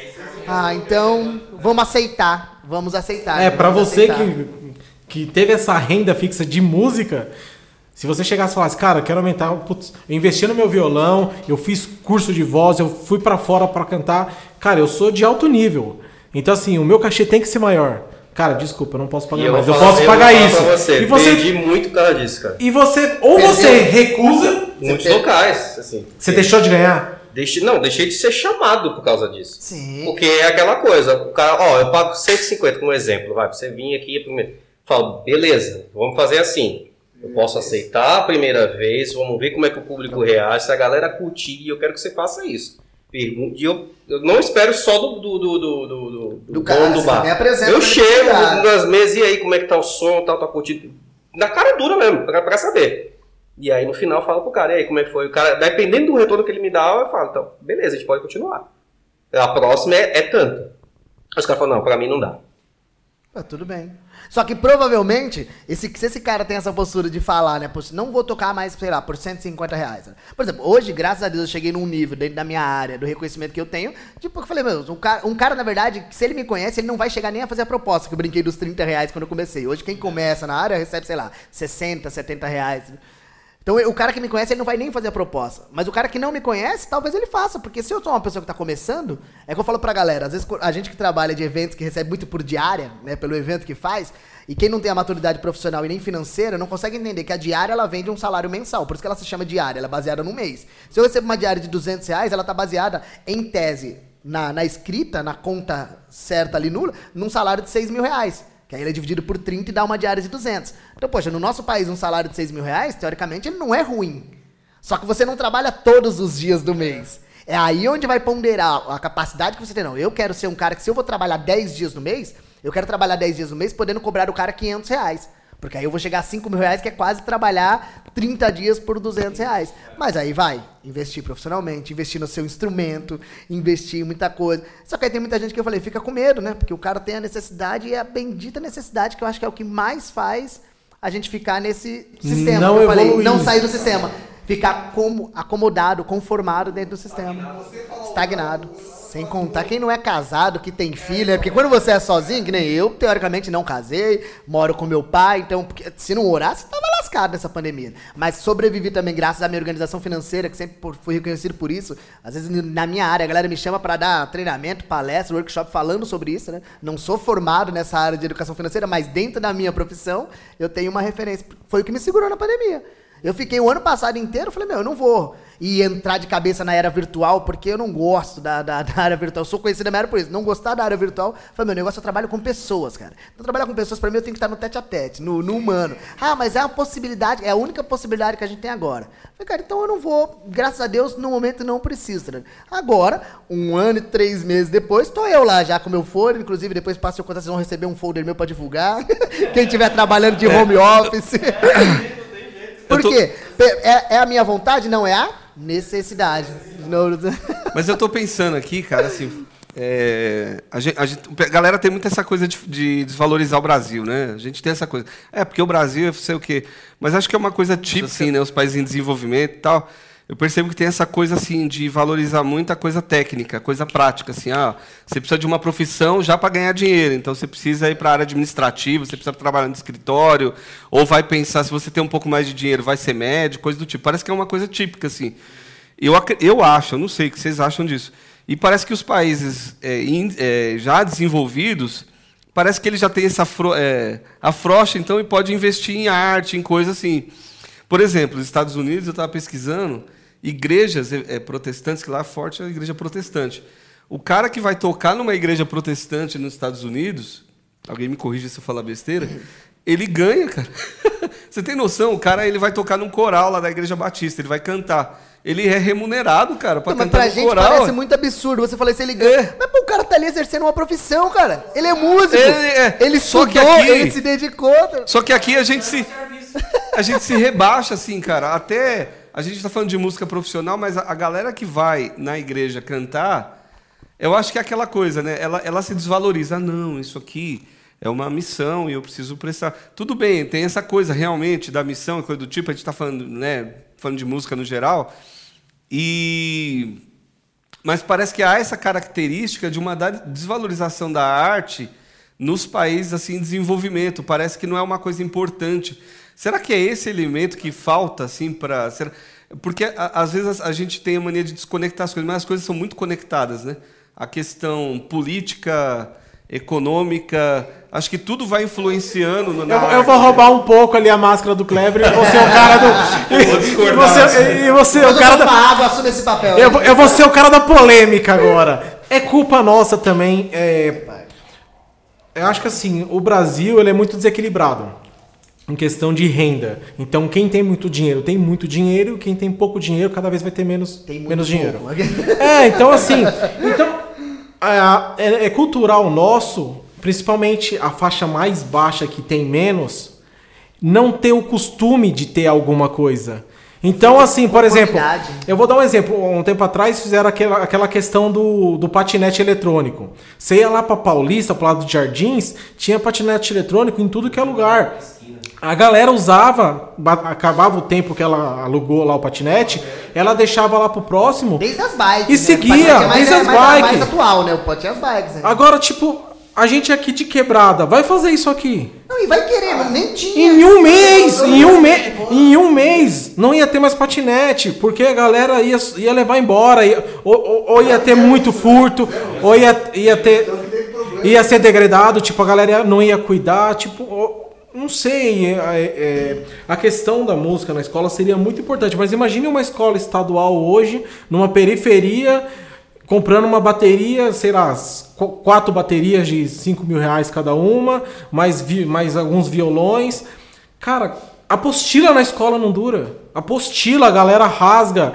Ah, então vamos aceitar. Vamos aceitar. É, pra vamos você aceitar. que, que teve essa renda fixa de música, se você chegasse e falasse, cara, eu quero aumentar, putz, eu investi no meu violão, eu fiz curso de voz, eu fui pra fora pra cantar, cara, eu sou de alto nível. Então, assim, o meu cachê tem que ser maior. Cara, desculpa, eu não posso pagar eu mais. Eu falar- posso pagar isso. Você, E você, Perdi muito por causa disso, cara. e você, ou Perdeu. você recusa, Muitos locais, assim. você deixou de ganhar. Deixei, não, deixei de ser chamado por causa disso. Sim. Porque é aquela coisa, o cara, ó, eu pago 150 como exemplo, vai, pra você vir aqui primeiro. Falo, beleza, vamos fazer assim. Eu posso aceitar a primeira vez, vamos ver como é que o público reage, se a galera curtir, e eu quero que você faça isso. Pergunte, e eu, eu não espero só do, do, do, do, do, do, Do cara, do bar. Eu chego nas mesas, e aí, como é que tá o som, tal, tá curtindo. Na cara dura mesmo, pra, pra saber. E aí no final eu falo pro cara, e aí, como é que foi? O cara, dependendo do retorno que ele me dá, eu falo, então, beleza, a gente pode continuar. A próxima é, é tanto. Aí os caras falam, não, pra mim não dá. Ah, tudo bem. Só que provavelmente, esse, se esse cara tem essa postura de falar, né? Não vou tocar mais, sei lá, por 150 reais. Por exemplo, hoje, graças a Deus, eu cheguei num nível dentro da minha área, do reconhecimento que eu tenho. Tipo, eu falei, meu, um cara, um cara, na verdade, se ele me conhece, ele não vai chegar nem a fazer a proposta, que eu brinquei dos 30 reais quando eu comecei. Hoje, quem começa na área recebe, sei lá, 60, 70 reais. Então o cara que me conhece, ele não vai nem fazer a proposta. Mas o cara que não me conhece, talvez ele faça. Porque se eu sou uma pessoa que tá começando, é que eu falo pra galera, às vezes a gente que trabalha de eventos, que recebe muito por diária, né, pelo evento que faz, e quem não tem a maturidade profissional e nem financeira, não consegue entender que a diária ela vem de um salário mensal. Por isso que ela se chama diária, ela é baseada no mês. Se eu recebo uma diária de 200 reais, ela tá baseada, em tese, na, na escrita, na conta certa ali nula, num salário de 6 mil reais. Que aí ele é dividido por 30 e dá uma diária de 200. Então, poxa, no nosso país, um salário de 6 mil reais, teoricamente, ele não é ruim. Só que você não trabalha todos os dias do mês. É aí onde vai ponderar a capacidade que você tem. Não, eu quero ser um cara que se eu vou trabalhar 10 dias no mês, eu quero trabalhar 10 dias no mês podendo cobrar o cara 500 reais. Porque aí eu vou chegar a 5 mil reais, que é quase trabalhar 30 dias por 200 reais. Mas aí vai, investir profissionalmente, investir no seu instrumento, investir em muita coisa. Só que aí tem muita gente que eu falei, fica com medo, né? Porque o cara tem a necessidade e é a bendita necessidade, que eu acho que é o que mais faz a gente ficar nesse sistema. Não eu falei, evoluir. não sair do sistema. Ficar como, acomodado, conformado dentro do sistema. Estagnado. Sem contar quem não é casado, que tem filho, né? Porque quando você é sozinho, que nem eu, teoricamente não casei, moro com meu pai, então se não você tava lascado nessa pandemia. Mas sobrevivi também graças à minha organização financeira, que sempre fui reconhecido por isso. Às vezes na minha área a galera me chama para dar treinamento, palestra, workshop falando sobre isso, né? Não sou formado nessa área de educação financeira, mas dentro da minha profissão eu tenho uma referência. Foi o que me segurou na pandemia. Eu fiquei o ano passado inteiro, falei, meu, eu não vou ir entrar de cabeça na era virtual, porque eu não gosto da, da, da área virtual. Eu sou conhecido na área por isso. Não gostar da área virtual, falei, meu negócio eu trabalho com pessoas, cara. Então, trabalhar com pessoas, pra mim, eu tenho que estar no tete a tete, no, no humano. Ah, mas é uma possibilidade, é a única possibilidade que a gente tem agora. Falei, cara, então eu não vou, graças a Deus, no momento não preciso. Né? Agora, um ano e três meses depois, tô eu lá já com meu folder, inclusive depois passo o contato, vocês vão receber um folder meu pra divulgar. Quem estiver trabalhando de home office. Por quê? É, é a minha vontade? Não, é a necessidade. Mas eu tô pensando aqui, cara, assim. é, a, gente, a gente- a galera tem muito essa coisa de, de desvalorizar o Brasil, né? A gente tem essa coisa. É, porque o Brasil é sei o quê. Mas acho que é uma coisa típica, assim, né? Os países em desenvolvimento e tal. Eu percebo que tem essa coisa, assim, de valorizar muito a coisa técnica, a coisa prática, assim. Ah, você precisa de uma profissão já para ganhar dinheiro. Então você precisa ir para a área administrativa, você precisa trabalhar no escritório. Ou vai pensar, se você tem um pouco mais de dinheiro, vai ser médico, coisa do tipo. Parece que é uma coisa típica, assim. Eu, eu acho, eu não sei o que vocês acham disso. E parece que os países é, in- é, já desenvolvidos, parece que eles já têm essa afro, é, afrouxa, então, e pode investir em arte, em coisas assim. Por exemplo, nos Estados Unidos, eu estava pesquisando, igrejas é, é, protestantes, que lá é forte a igreja protestante. O cara que vai tocar numa igreja protestante nos Estados Unidos, alguém me corrija se eu falar besteira, ele ganha, cara. Você tem noção? O cara ele vai tocar num coral lá da igreja batista, ele vai cantar. Ele é remunerado, cara, para Não, mas cantar pra no gente coral. parece muito absurdo. Você falou isso, ele ganha. Mas pô, o cara tá ali exercendo uma profissão, cara. Ele é músico. Ele é. Ele Só que estudou, aqui- ele se dedicou. Só que aqui a gente se a gente se rebaixa assim, cara. Até a gente está falando de música profissional, mas a, a galera que vai na igreja cantar, eu acho que é aquela coisa, né? Ela, ela se desvaloriza. Ah, não, isso aqui é uma missão e eu preciso prestar. Tudo bem, tem essa coisa realmente da missão, coisa do tipo. A gente está falando, né? Falando de música no geral. E mas parece que há essa característica de uma desvalorização da arte nos países assim em desenvolvimento. Parece que não é uma coisa importante. Será que é esse elemento que falta assim para porque a- às vezes a, a gente tem a mania de desconectar as coisas, mas as coisas são muito conectadas, né? A questão política, econômica, acho que tudo vai influenciando no, Eu, eu vou roubar um pouco ali a máscara do Kleber e você é o cara do. Vou e discordar, você, assim. e você é o cara eu da. água, assume esse papel. Eu, vou- eu vou ser o cara da polêmica agora. É culpa nossa também. é, eu acho que assim, o Brasil ele é muito desequilibrado em questão de renda. Então, quem tem muito dinheiro tem muito dinheiro, quem tem pouco dinheiro cada vez vai ter menos, menos dinheiro. É, então assim, então é, é- é cultural nosso, principalmente a faixa mais baixa que tem menos, não ter o costume de ter alguma coisa. Então, assim, por exemplo, eu vou dar um exemplo. Um tempo atrás fizeram aquela, aquela questão do, do patinete eletrônico. Você ia lá pra Paulista, pro lado de Jardins, tinha patinete eletrônico em tudo que é lugar. A galera usava, ba- acabava o tempo que ela alugou lá o patinete, ela deixava lá pro próximo. Desde as bikes. E né? seguia, é mais, desde é as mais, bikes. mais atual, né? O pote é as bikes. Né? Agora, tipo, a gente aqui de quebrada, vai fazer isso aqui. Não, e vai querer, mas nem tinha. Em um mês, em um, me, em um mês, não ia ter mais patinete, porque a galera ia, ia levar embora, ia, ou, ou, ou ia ter muito furto, ou ia, ia ter. Ia ser degradado, tipo, a galera não ia cuidar, tipo. ou- Não sei, é- é- a questão da música na escola seria muito importante, mas imagine uma escola estadual hoje, numa periferia, comprando uma bateria, sei lá, quatro baterias de 5 mil reais cada uma, mais, vi- mais alguns violões. Cara, apostila na escola não dura. Apostila, a galera rasga,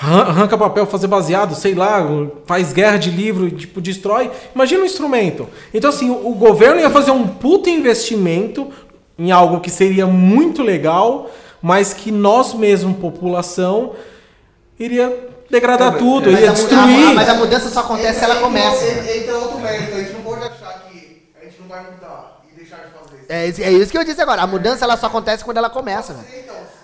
arran- arranca papel, fazer baseado, sei lá, faz guerra de livro, tipo, destrói. Imagina um instrumento. Então, assim, o, o governo ia fazer um puta investimento em algo que seria muito legal, mas que nós mesmos, população, iria degradar tudo, Mas ia destruir. a- mas a mudança só acontece se ela começa. Entra outro mérito, a gente não pode achar que a gente não vai mudar e deixar de fazer isso. É, isso- é isso que eu disse agora. A mudança ela só acontece quando ela começa, velho.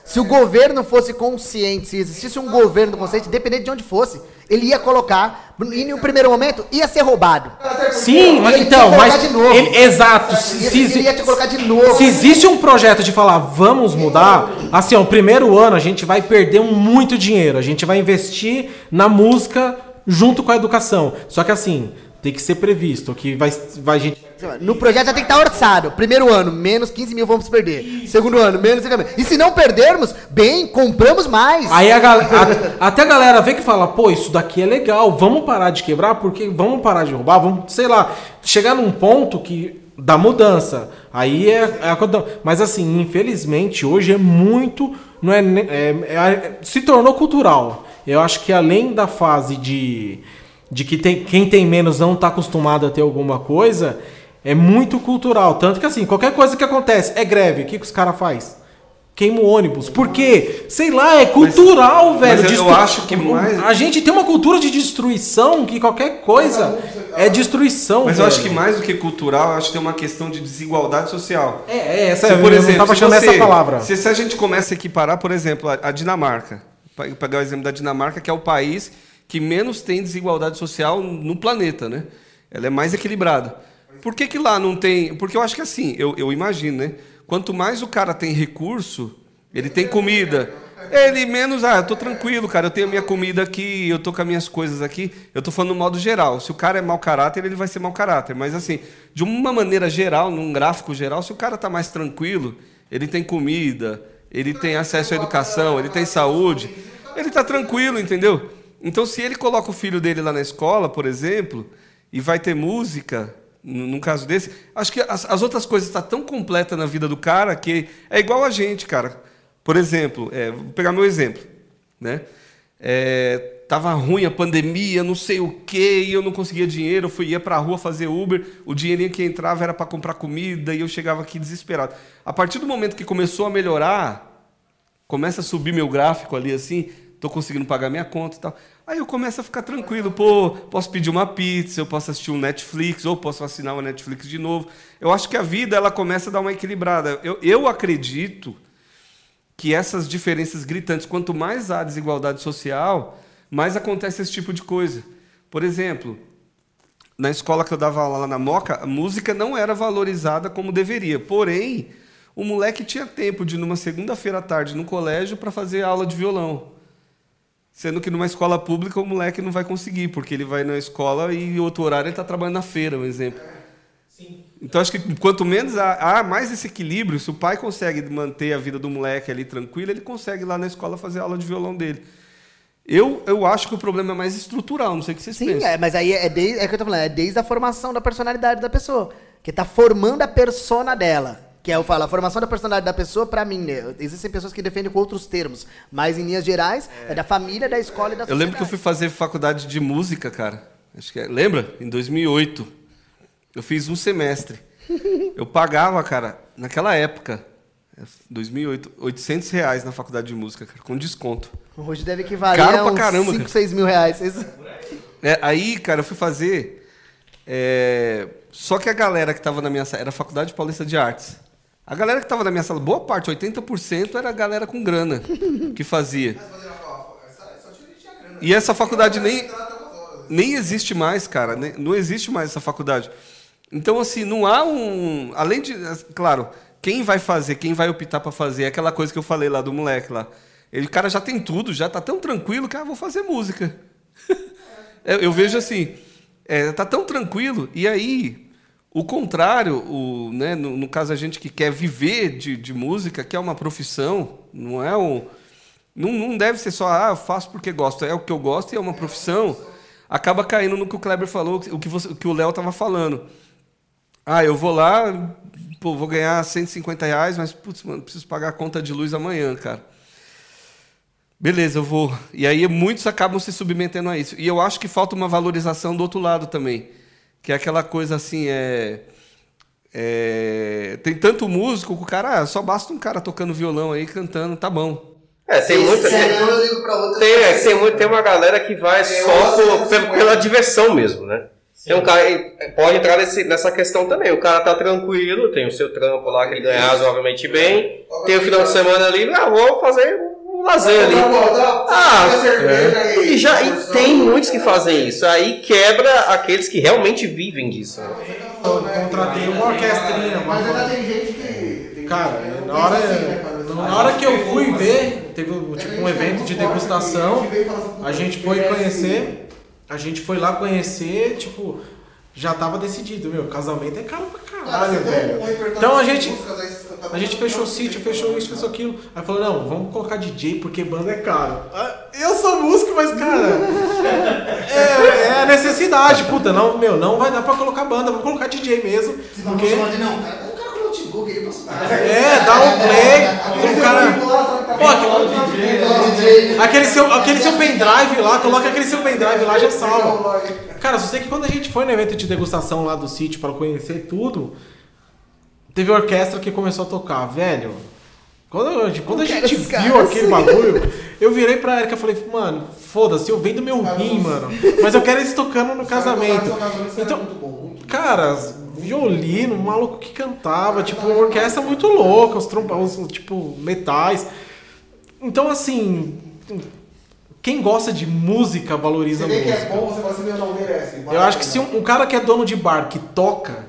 Se o governo fosse consciente, se existisse um governo consciente, independente de onde fosse, ele ia colocar, e no primeiro momento, ia ser roubado. Sim, mas Ele então, mas. colocar de novo. ele- exato. Se, Ele, se- ele ia te colocar de novo. se existe um projeto de falar, vamos mudar, assim, ó, o primeiro ano a gente vai perder muito dinheiro. A gente vai investir na música junto com a educação. Só que assim, tem que ser previsto, que vai, vai gente. No projeto já tem que estar orçado. Primeiro ano, menos 15 mil vamos perder. Segundo ano, menos 50 mil. E se não perdermos, bem, compramos mais. Aí a gal- a- até a galera vê que fala, pô, isso daqui é legal, vamos parar de quebrar, porque vamos parar de roubar, vamos, sei lá, chegar num ponto que da mudança. Aí é, é a Mas assim, infelizmente, hoje é muito. Não é, é- é- se tornou cultural. Eu acho que além da fase de, de que tem, quem tem menos não está acostumado a ter alguma coisa, é muito cultural. Tanto que assim, qualquer coisa que acontece é greve. O que, que os caras fazem? Queima o ônibus. Por quê? Sei lá, é cultural, velho. mas eu Destru- acho que mais- A gente tem uma cultura de destruição que qualquer coisa é destruição, Mas eu velho. acho que mais do que cultural, eu acho que tem uma questão de desigualdade social. É, é essa Se, eu por não exemplo, tava se, achando você- essa palavra. Se, se a gente começa a equiparar, por exemplo, a, a Dinamarca, Pe- pegar o exemplo da Dinamarca, que é o país que menos tem desigualdade social no planeta, né? Ela é mais equilibrada. Por que, que lá não tem? Porque eu acho que assim, eu, eu imagino, né? Quanto mais o cara tem recurso, ele tem comida. Ele menos, ah, eu tô tranquilo, cara, eu tenho a minha comida aqui, eu tô com as minhas coisas aqui. Eu tô falando no modo geral. Se o cara é mau caráter, ele vai ser mau caráter. Mas assim, de uma maneira geral, num gráfico geral, se o cara tá mais tranquilo, ele tem comida, ele tem acesso à educação, ele tem saúde, ele tá tranquilo, entendeu? Então, se ele coloca o filho dele lá na escola, por exemplo, e vai ter música, num caso desse, acho que as, as outras coisas estão tão completas na vida do cara que é igual a gente, cara. Por exemplo, é, vou pegar meu exemplo, né? É, tava ruim a pandemia, não sei o quê, e eu não conseguia dinheiro, eu fui ia para a rua fazer Uber, o dinheirinho que entrava era para comprar comida e eu chegava aqui desesperado. A partir do momento que começou a melhorar, começa a subir meu gráfico ali assim, tô conseguindo pagar minha conta e tal. Aí eu começo a ficar tranquilo, pô, posso pedir uma pizza, eu posso assistir um Netflix, ou posso assinar uma Netflix de novo. Eu acho que a vida ela começa a dar uma equilibrada. Eu, eu acredito que essas diferenças gritantes, quanto mais há desigualdade social, mais acontece esse tipo de coisa. Por exemplo, na escola que eu dava aula lá na Moca, a música não era valorizada como deveria. Porém, o moleque tinha tempo de, numa segunda-feira à tarde, no colégio, para fazer aula de violão. Sendo que numa escola pública o moleque não vai conseguir, porque ele vai na escola e outro horário ele está trabalhando na feira, um exemplo. Então acho que quanto menos há, há mais esse equilíbrio, se o pai consegue manter a vida do moleque ali tranquila, ele consegue lá na escola fazer aula de violão dele. Eu, eu acho que o problema é mais estrutural, não sei o que vocês Sim, pensam. é, mas aí é, desde, é o que eu tô falando, é desde a formação da personalidade da pessoa. Que tá formando a persona dela. Que é, eu falo, a formação da personalidade da pessoa, pra mim, né? Existem pessoas que defendem com outros termos. Mas em linhas gerais, é, da família, da escola e da Eu sociedade. lembro que eu fui fazer faculdade de música, cara. Acho que é, lembra? Em 2008. Eu fiz um semestre. Eu pagava, cara, naquela época, 2008, 800 reais na faculdade de música, cara, com desconto. Hoje deve equivaler Caro a pra uns caramba, 5, cara. 6 mil reais. É, aí, cara, eu fui fazer. é, Só que a galera que estava na minha sala era a Faculdade Paulista de Artes. A galera que estava na minha sala, boa parte, 80% era a galera com grana que fazia. E essa faculdade nem, nem existe mais, cara. Não existe mais essa faculdade. Então, assim, não há um. Além de. Claro, quem vai fazer, quem vai optar para fazer, é aquela coisa que eu falei lá do moleque lá. Ele, o cara já tem tudo, já tá tão tranquilo que, ah, vou fazer música. eu, eu vejo assim, é, tá tão tranquilo, e aí, o contrário, o, né, no, no caso a gente que quer viver de, de música, que é uma profissão, não é um. Não, não deve ser só, ah, eu faço porque gosto, é o que eu gosto e é uma profissão. Acaba caindo no que o Kleber falou, o que, você, o que o Léo estava falando. Ah, eu vou lá, pô, vou ganhar 150 reais, mas, putz, mano, preciso pagar a conta de luz amanhã, cara. Beleza, eu vou. E aí muitos acabam se submetendo a isso. E eu acho que falta uma valorização do outro lado também. Que é aquela coisa assim, é. é tem tanto músico que o cara, ah, só basta um cara tocando violão aí, cantando, tá bom. É, tem muita. Tem, outra tem, é, pessoa. tem, tem uma galera que vai só por- pela, pela diversão mesmo, né? Tem um cara, pode entrar nesse- nessa questão também. O cara tá tranquilo, tem o seu trampo lá que ele ganha razoavelmente bem, tem o final de semana livre, ah, vou fazer um lazer ali. Ah, cerveja E, já, e tem muitos que fazem isso. Aí quebra aqueles que realmente vivem disso. Eu contratei uma orquestrinha, Mas ainda tem gente que. Cara, na hora, assim, né, na hora que eu fui ver, teve tipo, um evento de degustação, a gente foi conhecer, a gente foi lá conhecer, tipo, já tava decidido, meu, casamento é caro pra caralho, velho. Então a gente, a gente fechou o sítio, fechou isso, fechou aquilo. Aí falou, não, vamos colocar DJ porque banda é caro. Ah, Eu sou músico, mas, cara, é, é a necessidade. Puta, não, meu, não vai dar pra colocar banda, vamos colocar DJ mesmo. Não, Porque, não, cara, pra estudar. é, dá um play, o cara... Pô, aquele- Aquele seu, aquele seu pendrive lá, coloca aquele seu pendrive lá, já salva. Cara, só sei que quando a gente foi no evento de degustação lá do sítio para conhecer tudo, teve orquestra que começou a tocar, velho. Quando, quando a gente viu caras. aquele bagulho, eu virei pra Erika e falei, mano, foda-se, eu vendo meu rim, mano. Mas eu quero eles tocando no casamento. Então, cara, violino, um maluco que cantava, tipo, uma orquestra muito louca, os trompas, tipo, metais. Então, assim, quem gosta de música valoriza Você vê que é música. bom, você fala assim, não merece. Eu acho que se um, um cara que é dono de bar que toca,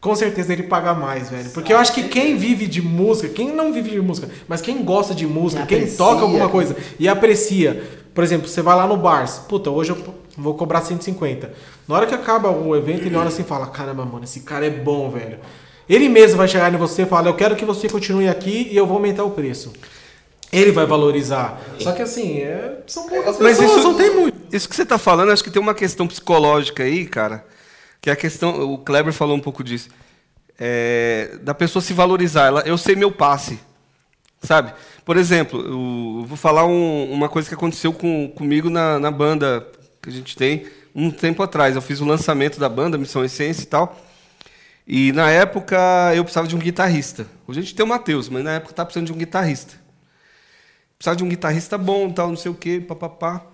com certeza ele paga mais, velho. Porque eu acho que quem vive de música, quem não vive de música, mas quem gosta de música, Quem quem aprecia. toca alguma coisa e aprecia. Por exemplo, você vai lá no bar, puta, hoje eu vou cobrar 150. Na hora que acaba o evento, ele olha assim e fala: Caramba, mano, esse cara é bom, velho. Ele mesmo vai chegar em você e falar: Eu quero que você continue aqui e eu vou aumentar o preço. Ele vai valorizar. Só que assim, é, são poucas Mas pessoas, isso, não tem muito. isso que você está falando, acho que tem uma questão psicológica aí, cara, que é a questão, o Kleber falou um pouco disso, é, da pessoa se valorizar. Ela, eu sei meu passe, sabe? Por exemplo, eu, eu vou falar um- uma coisa que aconteceu com, comigo na, na banda que a gente tem um tempo atrás. Eu fiz o lançamento da banda, Missão Essência e tal. E na época eu precisava de um guitarrista. Hoje a gente tem o Matheus, mas na época estava precisando de um guitarrista. Precisava de um guitarrista bom, tal, não sei o quê, papapá.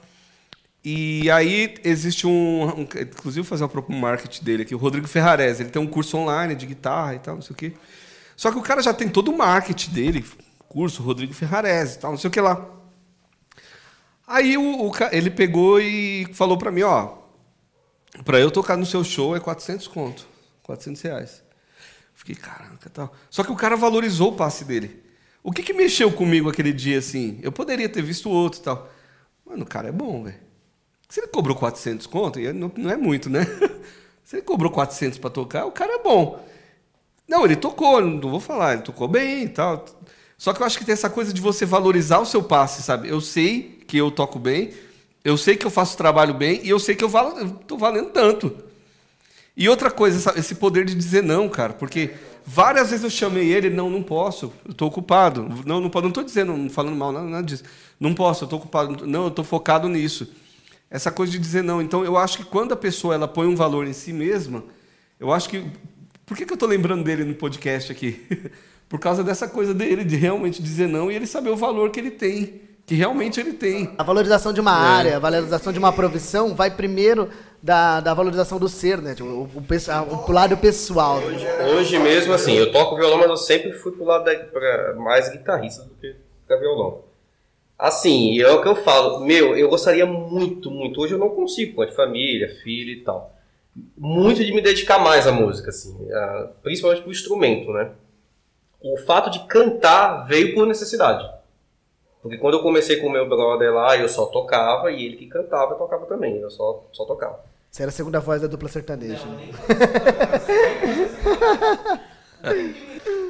E aí existe um, um- inclusive vou fazer o próprio marketing dele aqui, o Rodrigo Ferrarese, ele tem um curso online de guitarra e tal, não sei o quê. Só que o cara já tem todo o marketing dele, curso Rodrigo Ferrarese, e tal, não sei o que lá. Aí o, o ele pegou e falou pra mim, ó, pra eu tocar no seu show é 400 conto, 400 reais. Fiquei, caraca, tal. Só que o cara valorizou o passe dele. O que que mexeu comigo aquele dia, assim? Eu poderia ter visto outro tal. Mano, o cara é bom, velho. Se ele cobrou 400 conto, e não, não é muito, né? Se ele cobrou 400 pra tocar, o cara é bom. Não, ele tocou, não vou falar, ele tocou bem e tal. Só que eu acho que tem essa coisa de você valorizar o seu passe, sabe? Eu sei que eu toco bem, eu sei que eu faço o trabalho bem e eu sei que eu, valo, tô valendo tanto. E outra coisa, esse poder de dizer não, cara, porque várias vezes eu chamei ele, não, não posso, eu tô ocupado. Não, não, posso, não tô dizendo, não falando mal, nada, nada disso. Não posso, eu tô ocupado. Não, eu tô focado nisso. Essa coisa de dizer não. Então, eu acho que quando a pessoa ela põe um valor em si mesma, eu acho que. Por que, que eu tô lembrando dele no podcast aqui? Por causa dessa coisa dele, de realmente dizer não e ele saber o valor que ele tem. Que realmente ele tem. A valorização de uma É. área, a valorização de uma profissão vai primeiro da, da valorização do ser, né? Tipo, o, o, o lado pessoal. Hoje mesmo, assim, eu toco violão, mas eu sempre fui pro lado da, pra mais guitarrista do que pra violão. Assim, é o que eu falo, meu, eu gostaria muito, muito. Hoje eu não consigo, com a de família, filho e tal. muito de me dedicar mais à música, assim, a, principalmente pro instrumento, né? O fato de cantar veio por necessidade. Porque quando eu comecei com o meu brother lá, eu só tocava e ele que cantava, eu tocava também, eu só, só tocava. Você era a segunda voz da dupla sertaneja. né?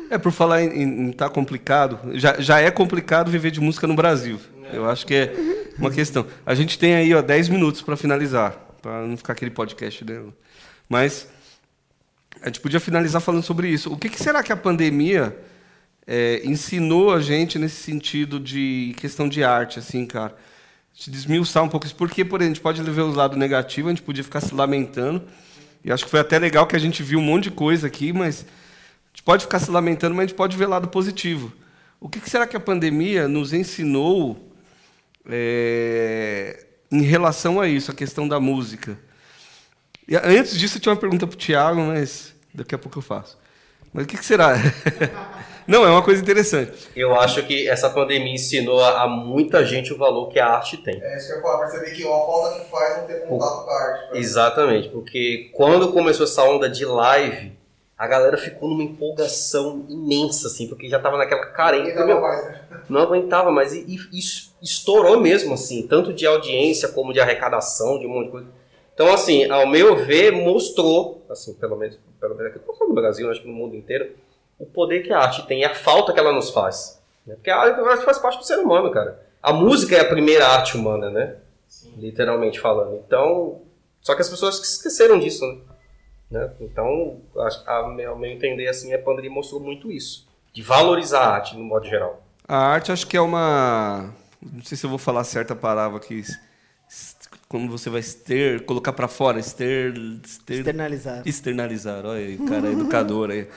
É, por falar em estar complicado, já, já é complicado viver de música no Brasil. Eu acho que é uma questão. A gente tem aí ó, 10 minutos para finalizar, para não ficar aquele podcast dela. Mas a gente podia finalizar falando sobre isso. O que, que será que a pandemia é, ensinou a gente nesse sentido de questão de arte, assim, cara? Se desmiuçar um pouco isso. Porque, por a gente pode ver o lado negativo, a gente podia ficar se lamentando. E acho que foi até legal que a gente viu um monte de coisa aqui, mas a gente pode ficar se lamentando, mas a gente pode ver lado positivo. O que, que será que a pandemia nos ensinou é, em relação a isso, a questão da música? E, antes disso, eu tinha uma pergunta para o Tiago, mas daqui a pouco eu faço. Mas o que, que será? Não, é uma coisa interessante. Eu acho que essa pandemia ensinou a, a muita gente o valor que a arte tem. É isso que eu falar, perceber que uma falta que faz não ter contato com a arte. pra- Exatamente, porque quando começou essa onda de live, a galera ficou numa empolgação imensa, assim, porque já tava naquela carência. meu, mais, né? não aguentava mais. E, e isso estourou mesmo, assim, tanto de audiência como de arrecadação, de um monte de coisa. Então, assim, ao meu ver, mostrou, assim, pelo menos, pelo menos aqui, não só no Brasil, acho que no mundo inteiro, o poder que a arte tem e a falta que ela nos faz. né? Porque a arte faz parte do ser humano, cara. A música é a primeira arte humana, né? Literalmente falando. Então, só que as pessoas esqueceram disso, né? né? Então, acho- a, ao meu entender, assim, a pandemia mostrou muito isso. De valorizar a arte, no modo geral. A arte acho que é uma. Não sei se eu vou falar certa palavra aqui. Como você vai ester, colocar para fora, ester, ester, Externalizar. externalizar. Olha aí, cara é educador aí.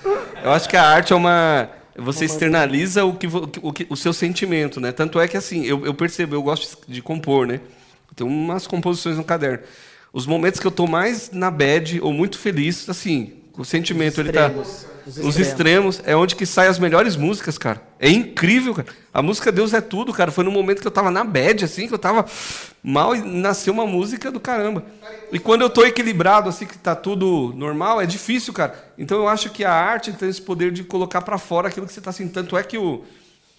Eu acho que a arte é uma. Você externaliza o que, o, que- o seu sentimento, né? Tanto é que assim, eu, eu percebo, eu gosto de compor, né? Tem umas composições no caderno. Os momentos que eu tô mais na bad ou muito feliz, assim, o sentimento ele tá. Extremos. Os Os extremos é onde que saem as melhores músicas, cara. É incrível, cara. A música Deus é tudo, cara. Foi no momento que eu tava na bad, assim, que eu tava mal e nasceu uma música do caramba. E quando eu tô equilibrado, assim, que tá tudo normal, é difícil, cara. Então eu acho que a arte tem esse poder de colocar pra fora aquilo que você tá sentindo. Tanto é que o,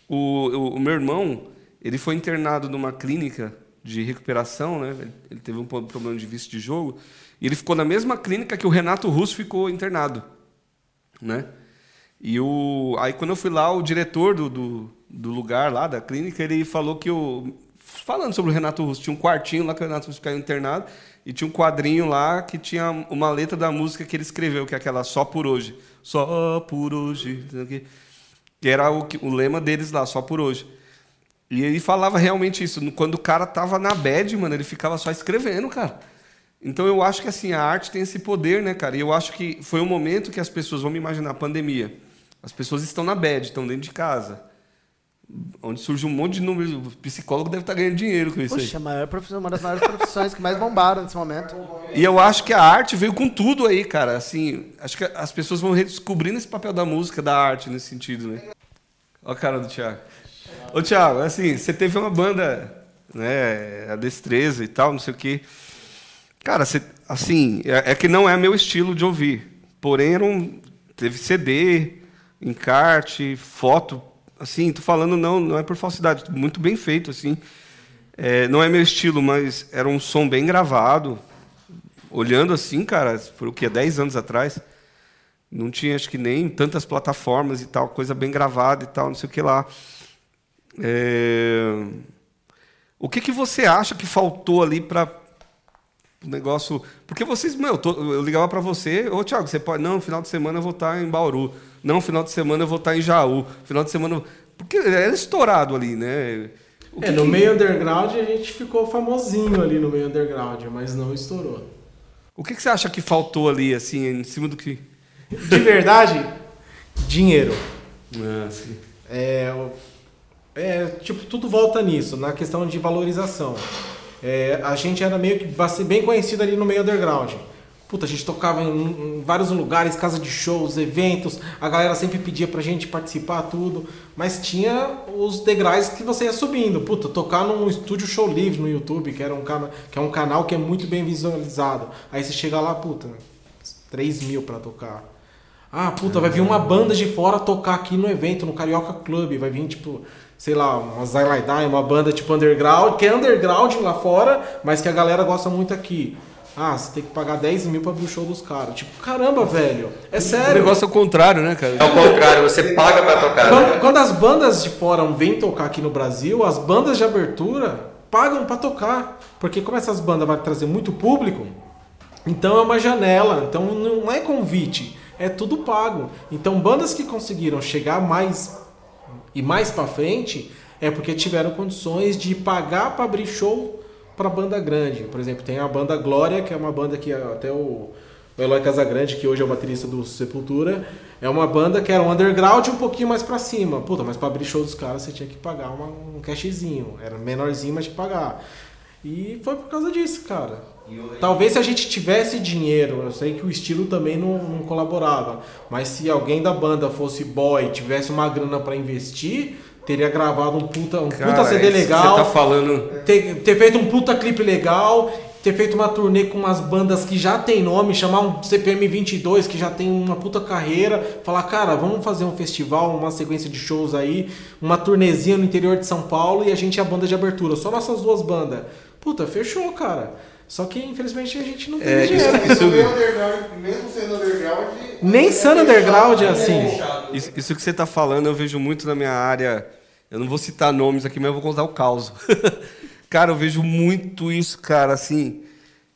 o, o, meu irmão, ele foi internado numa clínica de recuperação, né? Ele teve um problema de vício de jogo. E ele ficou na mesma clínica que o Renato Russo ficou internado né? E o aí quando eu fui lá, o diretor do, do, do lugar lá da clínica, ele falou que o falando sobre o Renato Russo, tinha um quartinho lá que o Renato Russo caiu internado e tinha um quadrinho lá que tinha uma letra da música que ele escreveu, que é aquela só por hoje, só por hoje, que era o, o lema deles lá, só por hoje. E ele falava realmente isso, quando o cara tava na bad, mano, ele ficava só escrevendo, cara. Então eu acho que assim, a arte tem esse poder, né, cara? E eu acho que foi um momento que as pessoas, vamos imaginar, a pandemia. As pessoas estão na bed, estão dentro de casa. Onde surge um monte de número. O psicólogo deve estar ganhando dinheiro com isso Puxa, a maior profissão, uma das maiores profissões que mais bombaram nesse momento. E eu acho que a arte veio com tudo aí, cara. Assim, acho que as pessoas vão redescobrindo esse papel da música, da arte nesse sentido, né? Olha a cara do Thiago. Ô, Thiago, assim, você teve uma banda, né? A Destreza e tal, não sei o quê. Cara, assim, é, é que não é meu estilo de ouvir. Porém, era um, teve CD, encarte, foto. Assim, tô falando não, não é por falsidade, muito bem feito, assim. É, não é meu estilo, mas era um som bem gravado. Olhando assim, cara, foi o que? 10 anos atrás. Não tinha, acho que nem tantas plataformas e tal, coisa bem gravada e tal, não sei o que lá. É, O que, que você acha que faltou ali para negócio? Porque vocês, meu, eu, tô- eu ligava para você, ô Thiago, você pode. Não, final de semana eu vou estar em Bauru. Não, final de semana eu vou estar em Jaú. Final de semana. Porque era estourado ali, né? O É, no que- meio underground a gente ficou famosinho ali no meio underground, mas não estourou. O que, que você acha que faltou ali, assim, em cima do que. De verdade, dinheiro. Ah, sim. É, é, tipo, tudo volta nisso, na questão de valorização. É, a gente era meio que bem conhecido ali no meio underground. Puta, a gente tocava em, em vários lugares, casa de shows, eventos, a galera sempre pedia pra gente participar, tudo. Mas tinha os degraus que você ia subindo. Puta, tocar num estúdio show livre no YouTube, que, era um, cana- que é um canal que é muito bem visualizado. Aí você chega lá, puta, 3 mil pra tocar. Ah, puta, vai vir uma banda de fora tocar aqui no evento, no Carioca Club. Vai vir, tipo, sei lá, uma Zylidai, uma banda tipo underground, que é underground lá fora, mas que a galera gosta muito aqui. Ah, você tem que pagar 10 mil pra abrir o show dos caras. Tipo, caramba, velho. É O sério. negócio é o contrário, né, cara? É o contrário, você paga pra tocar. Quando, né? quando as bandas de fora vêm tocar aqui no Brasil, as bandas de abertura pagam pra tocar. Porque como essas bandas vão trazer muito público, então é uma janela, então não é convite, é tudo pago. Então bandas que conseguiram chegar mais e mais pra frente é porque tiveram condições de pagar pra abrir show pra banda grande. Por exemplo, tem a banda Glória, que é uma banda que até o Eloy Casagrande, que hoje é o baterista do Sepultura, é uma banda que era um underground um pouquinho mais pra cima. Puta, mas pra abrir show dos caras você tinha que pagar uma- um cashzinho. Era menorzinho, mas tinha que pagar. E foi por causa disso, cara. Talvez se a gente tivesse dinheiro, eu sei que o estilo também não, não colaborava, mas se alguém da banda fosse boy, tivesse uma grana pra investir, teria gravado um puta, um Cara, puta CD que legal, Você tá falando. ter, ter feito um puta clipe legal, ter feito uma turnê com umas bandas que já tem nome, chamar um CPM 22 que já tem uma puta carreira, falar, cara, vamos fazer um festival, uma sequência de shows aí, uma turnezinha no interior de São Paulo e a gente é a banda de abertura, só nossas duas bandas. Puta, fechou, cara. Só que infelizmente a gente não tem É, dinheiro. isso- Isso mesmo underground, mesmo sendo underground. Nem sendo underground é assim. Isso, isso que você tá falando, eu vejo muito na minha área. Eu não vou citar nomes aqui, mas eu vou contar o caos. cara, eu vejo muito isso, cara, assim.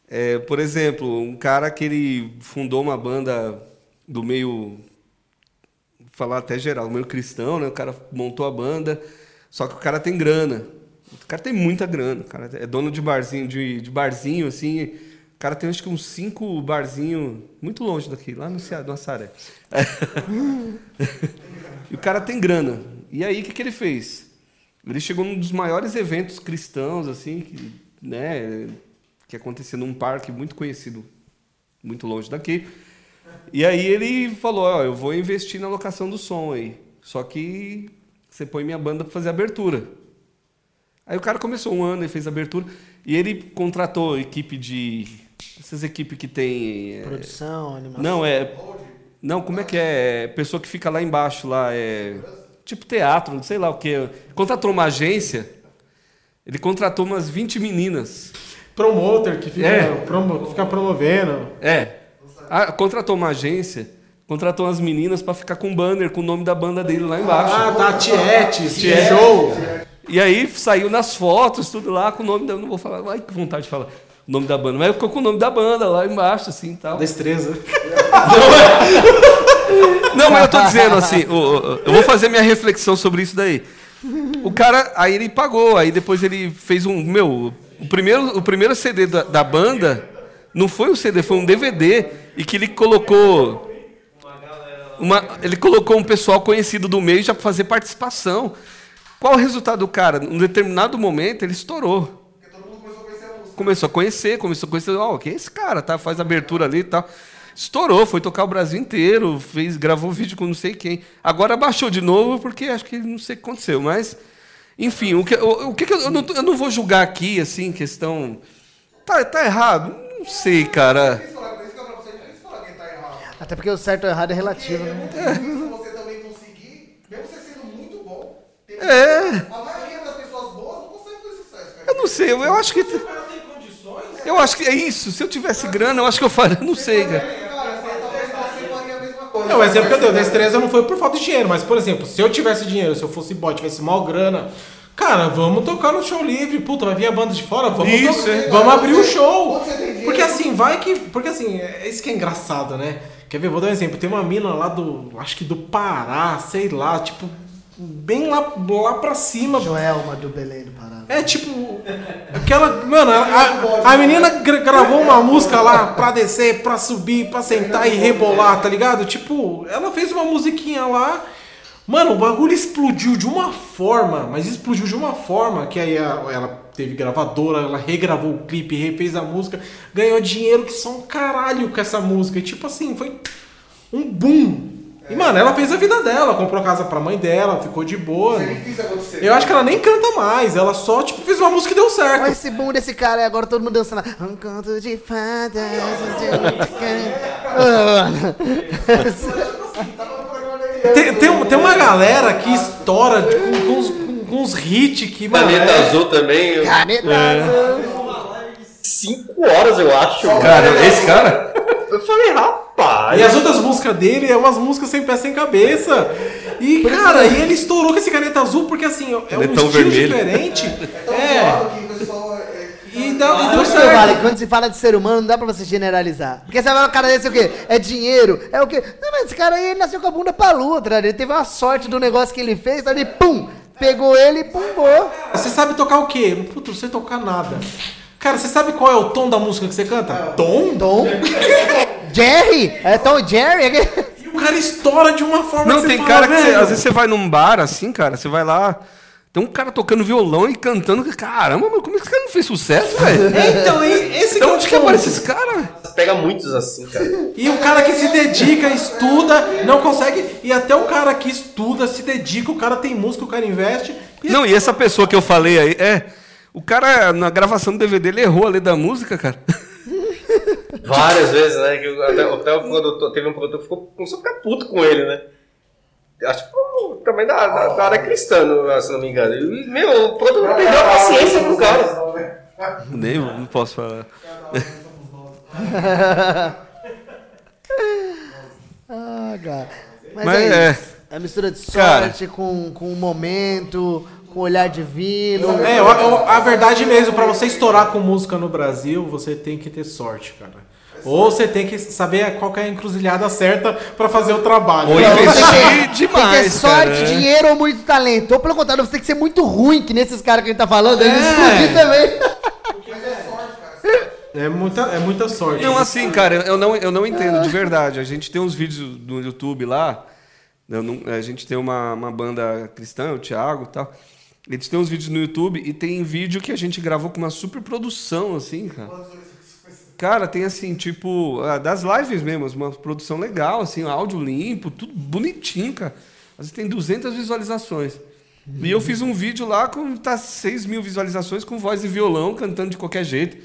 é, por exemplo, um cara que ele fundou uma banda do meio. falar até geral, meio cristão, né? O cara montou a banda, só que o cara tem grana. O cara tem muita grana. O cara é dono de barzinho, de, de barzinho, assim. O cara tem acho que uns cinco barzinhos muito longe daqui, lá no Ceará, no Assaré. E o cara tem grana. E aí, o que, que ele fez? Ele chegou num dos maiores eventos cristãos, assim, que, né, que acontecia num parque muito conhecido, muito longe daqui. E aí ele falou, ó, eu vou investir na locação do som aí. Só que você põe minha banda para fazer abertura. Aí o cara começou um ano e fez abertura. E ele contratou equipe de. Essas equipes que tem. é, Produção, animação. não, é. Não, como é que é? É Pessoa que fica lá embaixo, lá, é. Tipo teatro, não sei lá o que. Contratou uma agência. Ele contratou umas 20 meninas. Promoter que fica, É. promo- fica promovendo. É. Ah, contratou uma agência, contratou umas meninas pra ficar com um banner com o nome da banda dele lá embaixo. Ah, tá, Tietes, Tietes. show. E aí saiu nas fotos, tudo lá, com o nome da. Não vou falar, ai que vontade de falar o nome da banda. Mas ficou com o nome da banda lá embaixo, assim e tal. Destreza. Não, mas eu tô dizendo assim, eu vou fazer minha reflexão sobre isso daí. O cara, aí ele pagou, aí depois ele fez um. Meu, o primeiro, o primeiro CD da, da banda não foi um CD, foi um DVD e que ele colocou. Uma, ele colocou um pessoal conhecido do meio já para fazer participação. Qual o resultado do cara? Num determinado momento ele estourou. Porque todo mundo começou a conhecer a música. Começou a conhecer, começou a conhecer, ó, quem é esse cara, tá? Faz abertura ali e tal. Estourou, foi tocar o Brasil inteiro, fez, gravou vídeo com não sei quem. Agora baixou de novo porque acho que não sei o que aconteceu, mas enfim, o que, o, o que, que eu, eu, não, eu não vou julgar aqui assim, questão tá, tá errado? Não sei, cara. É tá errado. Até porque o certo ou errado é relativo, Porque é né? muito difícil você também conseguir, mesmo você sendo muito bom. É. A maioria das pessoas boas não consegue ter sucesso, cara. Eu não sei, eu, eu acho que eu acho que é isso. Se eu tivesse grana, eu acho que eu faria, não sei, cara. Cara, você talvez você faria a mesma coisa. Não, o exemplo que eu dei, destreza não foi por falta de dinheiro, mas, por exemplo, se eu tivesse dinheiro, se eu fosse boy, tivesse mal grana, cara, vamos tocar no show livre, puta, vai vir a banda de fora, vamos, Isso, to- é. vamos abrir o show. Porque assim, vai que. Porque assim, é isso que é engraçado, né? Quer ver? Vou dar um exemplo. Tem uma mina lá do. Acho que do Pará, sei lá, tipo, bem lá, lá pra cima. Joelma do Belém do Pará. É tipo. Aquela. Mano, a, a, menina gra- gravou uma música lá pra descer, pra subir, pra sentar e rebolar, tá ligado? Tipo, ela fez uma musiquinha lá. Mano, o bagulho explodiu de uma forma, mas explodiu de uma forma que aí a- ela teve gravadora, ela regravou o clipe, refez a música, ganhou dinheiro que só um caralho com essa música. E tipo assim, foi um boom. E, mano, ela fez a vida dela, comprou casa pra mãe dela, ficou de boa. Acontecer. Eu acho que ela nem canta mais, ela só, tipo, fez uma música e deu Olha certo. esse boom desse cara e agora todo mundo dançando. Um conto de fadas. Tem, tem, tem uma galera que estoura tipo, com, com uns, com- com uns hits que, mano. Caneta é- azul também, eu- Caneta É. azul. cinco horas eu acho. Cara, esse cara. Eu falei, E as outras músicas dele é umas músicas sem pé sem cabeça. E, cara, e ele estourou com esse caneta azul porque, assim, é um Canetão estilo vermelho. diferente. Tão É. zoado que o pessoal é- E, dá, e deu Quando, certo. vale, quando se fala de ser humano, não dá pra você generalizar. Porque você vai o cara desse o quê? É dinheiro? É o quê? Não, mas esse cara aí ele nasceu com a bunda pra lua, tá ligado? Ele teve uma sorte do negócio que ele fez, ali, pum! Pegou ele e pumbou. Você sabe tocar o quê? Puta, não sei tocar nada. Cara, você sabe qual é o tom da música que você canta? Tom? Tom. Jerry? É Tom e Jerry? E o cara estoura de uma forma Não, que você tem fala, cara que você- às vezes você vai num bar assim, cara, você vai lá, tem um cara tocando violão e cantando. Caramba, como é que esse cara não fez sucesso, velho? É, Então, e- esse que é Então onde que aparece esse cara? Pega muitos assim, cara. E o cara que se dedica, estuda, não consegue. E até o cara que estuda, se dedica, o cara tem música, o cara investe. E Não, e essa pessoa que eu falei aí, é. O cara, na gravação do DVD, ele errou a letra da música, cara. Várias vezes, né? Que até, até o produtor, teve um produtor que ficou, começou a ficar puto com ele, né? Acho que foi também da, da, da área cristã, não- se não me engano. E, meu, o produtor perdeu a paciência com o cara. Nem não posso falar. Ah, cara. Mas, Mas é, é. isso. É a mistura de Cara. sorte com, com o momento, com o olhar divino. É, eu- eu- a verdade mesmo, pra você estourar com música no Brasil, você tem que ter sorte, cara. Ou você tem que saber qual que é a encruzilhada certa pra fazer o trabalho. Ou investir demais, Tem que ter sorte, cara, dinheiro ou muito talento. Ou pelo contrário, você tem que ser muito ruim, que nesses caras que a gente tá falando, eles É. explodir também. É muita, é muita sorte. Não, assim, cara, eu não, eu não entendo de verdade. A gente tem uns vídeos no YouTube lá. eu não- a gente tem uma, uma banda cristã, o Thiago e tal. Eles têm uns vídeos no YouTube e tem vídeo que a gente gravou com uma super produção, assim, cara. Cara, tem assim, tipo, ah, das lives mesmo, uma produção legal, assim, áudio limpo, tudo bonitinho, cara. Às vezes tem 200 visualizações. E eu fiz um vídeo lá com tá 6 mil visualizações com voz e violão, cantando de qualquer jeito.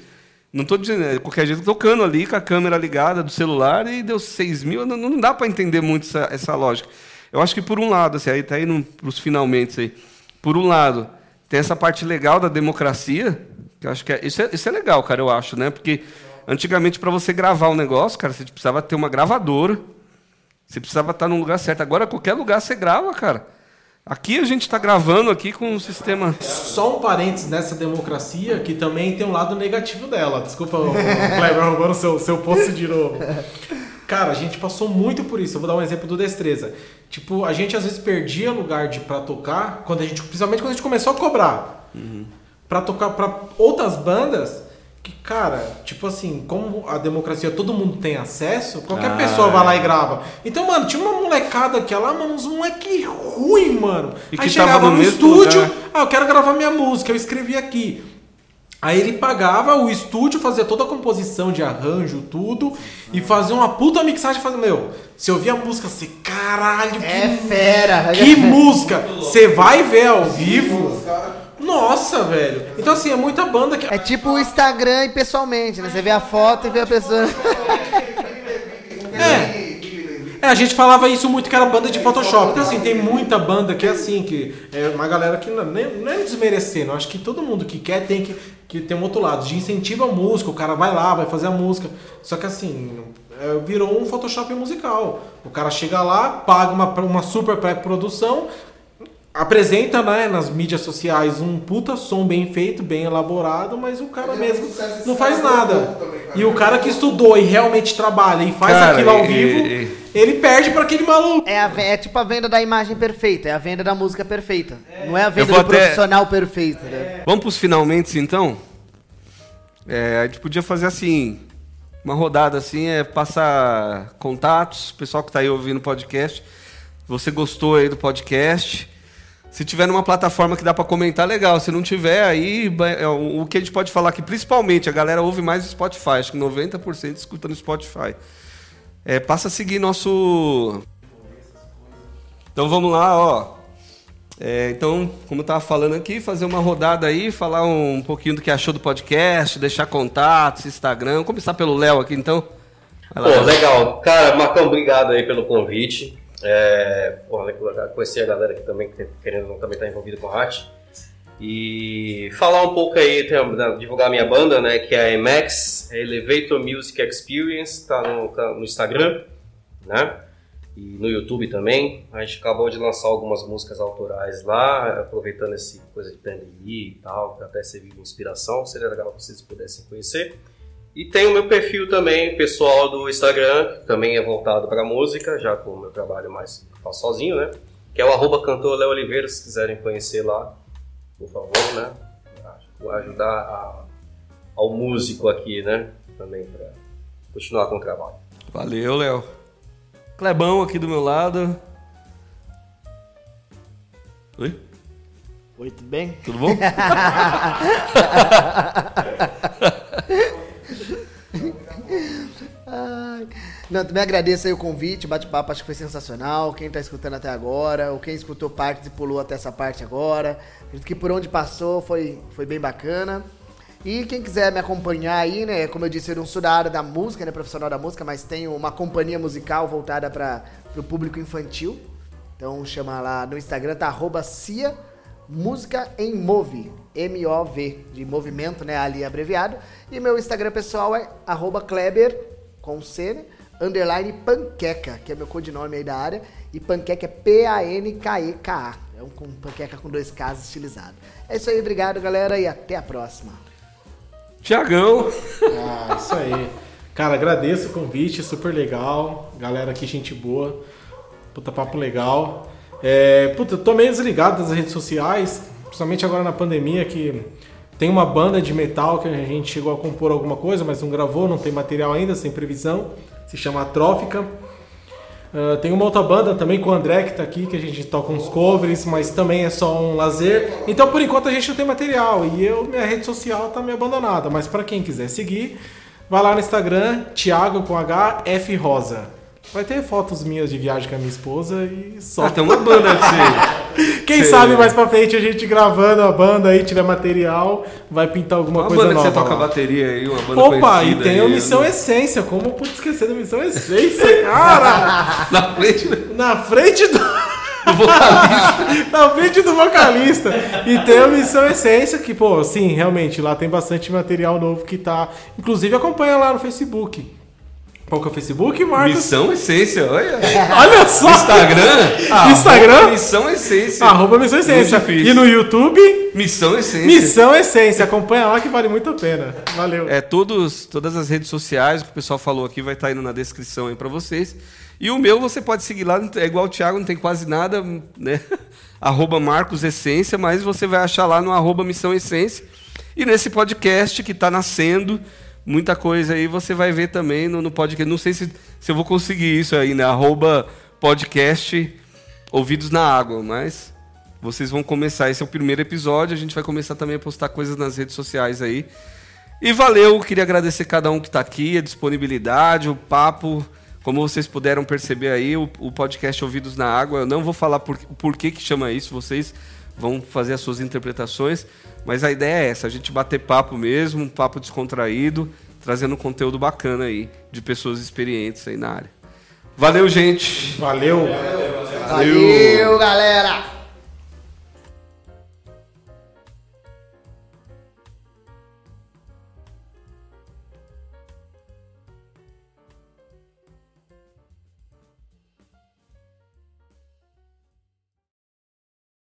Não tô dizendo, é de qualquer jeito, tocando ali com a câmera ligada do celular e deu 6 mil. Não, não dá para entender muito essa, essa lógica. Eu acho que por um lado, assim, aí tá indo pros finalmente aí. Por um lado, tem essa parte legal da democracia, que eu acho que é, isso, é, isso é legal, cara, eu acho, né? Porque antigamente para você gravar um negócio, cara, você precisava ter uma gravadora. Você precisava estar num lugar certo. Agora qualquer lugar você grava, cara. Aqui a gente está gravando aqui com um sistema. Só um parênteses nessa democracia que também tem um lado negativo dela. Desculpa, o Kleber, roubando o seu, seu post de novo. Cara, a gente passou muito por isso. Eu vou dar um exemplo do Destreza. Tipo, a gente às vezes perdia lugar de pra tocar, quando a gente, principalmente quando a gente começou a cobrar. Pra tocar pra outras bandas que, cara, tipo assim, como a democracia todo mundo tem acesso, qualquer Ah, pessoa vai lá é. e grava. Então, mano, tinha uma molecada que lá, mano, uns moleque ruim, mano. E Aí que tava chegava no no, estúdio, lugar. ah, eu quero gravar minha música, eu escrevi aqui. Aí ele pagava, o estúdio fazia toda a composição de arranjo, tudo, e fazia uma puta mixagem, fazendo, meu, você ouvia a música, você, caralho, É que, fera. que música! Você vai ver ao vivo, nossa, velho. Então assim, é muita banda que... É tipo o Instagram e pessoalmente, né? Você vê a foto e vê a pessoa. É. É, a gente falava isso muito que era banda de Photoshop. Então, assim, tem muita banda que é assim, que é uma galera que não, nem, não é desmerecendo. Acho que todo mundo que quer tem que, que ter um outro lado. De incentiva a música, o cara vai lá, vai fazer a música. Só que assim, é, virou um Photoshop musical. O cara chega lá, paga uma, uma super pré-produção, apresenta né, nas mídias sociais um puta som bem feito, bem elaborado, mas o cara é mesmo não faz é nada. E o cara que estudou e realmente trabalha e faz Cara, aquilo ao e- vivo, e- ele perde pra aquele maluco. É, a é tipo a venda da imagem perfeita, é a venda da música perfeita. Não é a venda do até- profissional perfeito, né? Vamos para os finalmente, então? É, a gente podia fazer assim, uma rodada assim, é passar contatos, pessoal que está aí ouvindo o podcast. Você gostou aí do podcast, Se tiver numa plataforma que dá para comentar, legal. Se não tiver, aí é, o que a gente pode falar que principalmente a galera ouve mais o Spotify. Acho que 90% escuta no Spotify. É, passa a seguir nosso. Então vamos lá, ó. É, então, como eu estava falando aqui, fazer uma rodada aí, falar um pouquinho do que achou do podcast, deixar contatos, Instagram. Começar pelo Léo aqui, então. Pô, legal. Cara, Marcão, obrigado aí pelo convite. É, porra, conhecer a galera que também querendo também estar tá envolvida com a arte. E falar um pouco aí, divulgar a minha banda, né, que é a Emax, Elevator Music Experience, tá no, tá no Instagram, né? E no YouTube também. A gente acabou de lançar algumas músicas autorais lá, aproveitando esse coisa de pandemia e tal, que até serviu de inspiração. Seria legal que vocês pudessem conhecer. E tem o meu perfil também, pessoal do Instagram, que também é voltado para música, já com o meu trabalho mais faço sozinho, né? Que é o arroba cantor Léo Oliveira, se quiserem conhecer lá, por favor, né? Vou ajudar a, ao músico aqui, né? Também para continuar com o trabalho. Valeu, Léo. Clebão aqui do meu lado. Oi? Oi, tudo bem? Tudo bom? Não, também agradeço aí o convite, bate-papo, acho que foi sensacional. Quem está escutando até agora, ou quem escutou partes e pulou até essa parte agora. Acredito que por onde passou foi, foi bem bacana. E quem quiser me acompanhar aí, né? Como eu disse, eu não sou da área da música, né? Profissional da música, mas tenho uma companhia musical voltada para o público infantil. Então chama lá no Instagram, tá arroba Cia Música em Move. M-O-V, de movimento, né? Ali abreviado. E meu Instagram pessoal é arroba Kleber, com C, né? Underline panqueca, que é meu codinome aí da área. E panqueca é P-A-N-K-E-K-A. É um com panqueca com dois Ks estilizado. É isso aí, obrigado, galera, e até a próxima. Tiagão. Ah, isso aí. Cara, agradeço o convite, super legal. Galera aqui, gente boa. Puta papo legal. É, puta, eu tô meio desligado das redes sociais, principalmente agora na pandemia, que tem uma banda de metal que a gente chegou a compor alguma coisa, mas não gravou, não tem material ainda, sem previsão se chama Atrófica. Uh, tem uma outra banda também com o André que tá aqui, que a gente toca uns covers, mas também é só um lazer. Então por enquanto a gente não tem material e eu, minha rede social tá meio abandonada. Mas para quem quiser seguir, vai lá no Instagram, Thiago com H F Rosa. Vai ter fotos minhas de viagem com a minha esposa e só. Ah, tem uma banda de Quem sabe mais pra frente a gente gravando a banda aí, tiver material, vai pintar alguma uma coisa banda nova. Que você lá. toca bateria aí, uma banda Opa, e tem aí, a Missão né? Essência. Como eu pude esquecer da Missão Essência, cara? Na frente Na frente do. do vocalista. Na frente do vocalista. E tem a Missão Essência, que, pô, sim, realmente, lá tem bastante material novo que tá. Inclusive acompanha lá no Facebook. Qual que é o Facebook, Marcos? Missão Essência, olha. Olha só! Instagram? Instagram? arroba Missão Essência. Arroba Missão Essência. E no YouTube, Missão Essência. Missão Essência. Acompanha lá que vale muito a pena. Valeu. É, todos, todas as redes sociais, o que o pessoal falou aqui vai estar indo na descrição aí pra vocês. E o meu você pode seguir lá, é igual o Thiago, não tem quase nada, né? arroba Marcos Essência, mas você vai achar lá no arroba Missão Essência. E nesse podcast que está nascendo, muita coisa aí você vai ver também no, no podcast. Não sei se, se eu vou conseguir isso aí, né? Arroba podcast Ouvidos na Água, mas vocês vão começar. Esse é o primeiro episódio, a gente vai começar também a postar coisas nas redes sociais aí. E valeu, queria agradecer cada um que está aqui, a disponibilidade, o papo. Como vocês puderam perceber aí, o, o podcast Ouvidos na Água, eu não vou falar por, por que, que chama isso, vocês vão fazer as suas interpretações, mas a ideia é essa, a gente bater papo mesmo, um papo descontraído, trazendo conteúdo bacana aí, de pessoas experientes aí na área. Valeu, gente! Valeu. Valeu, galera!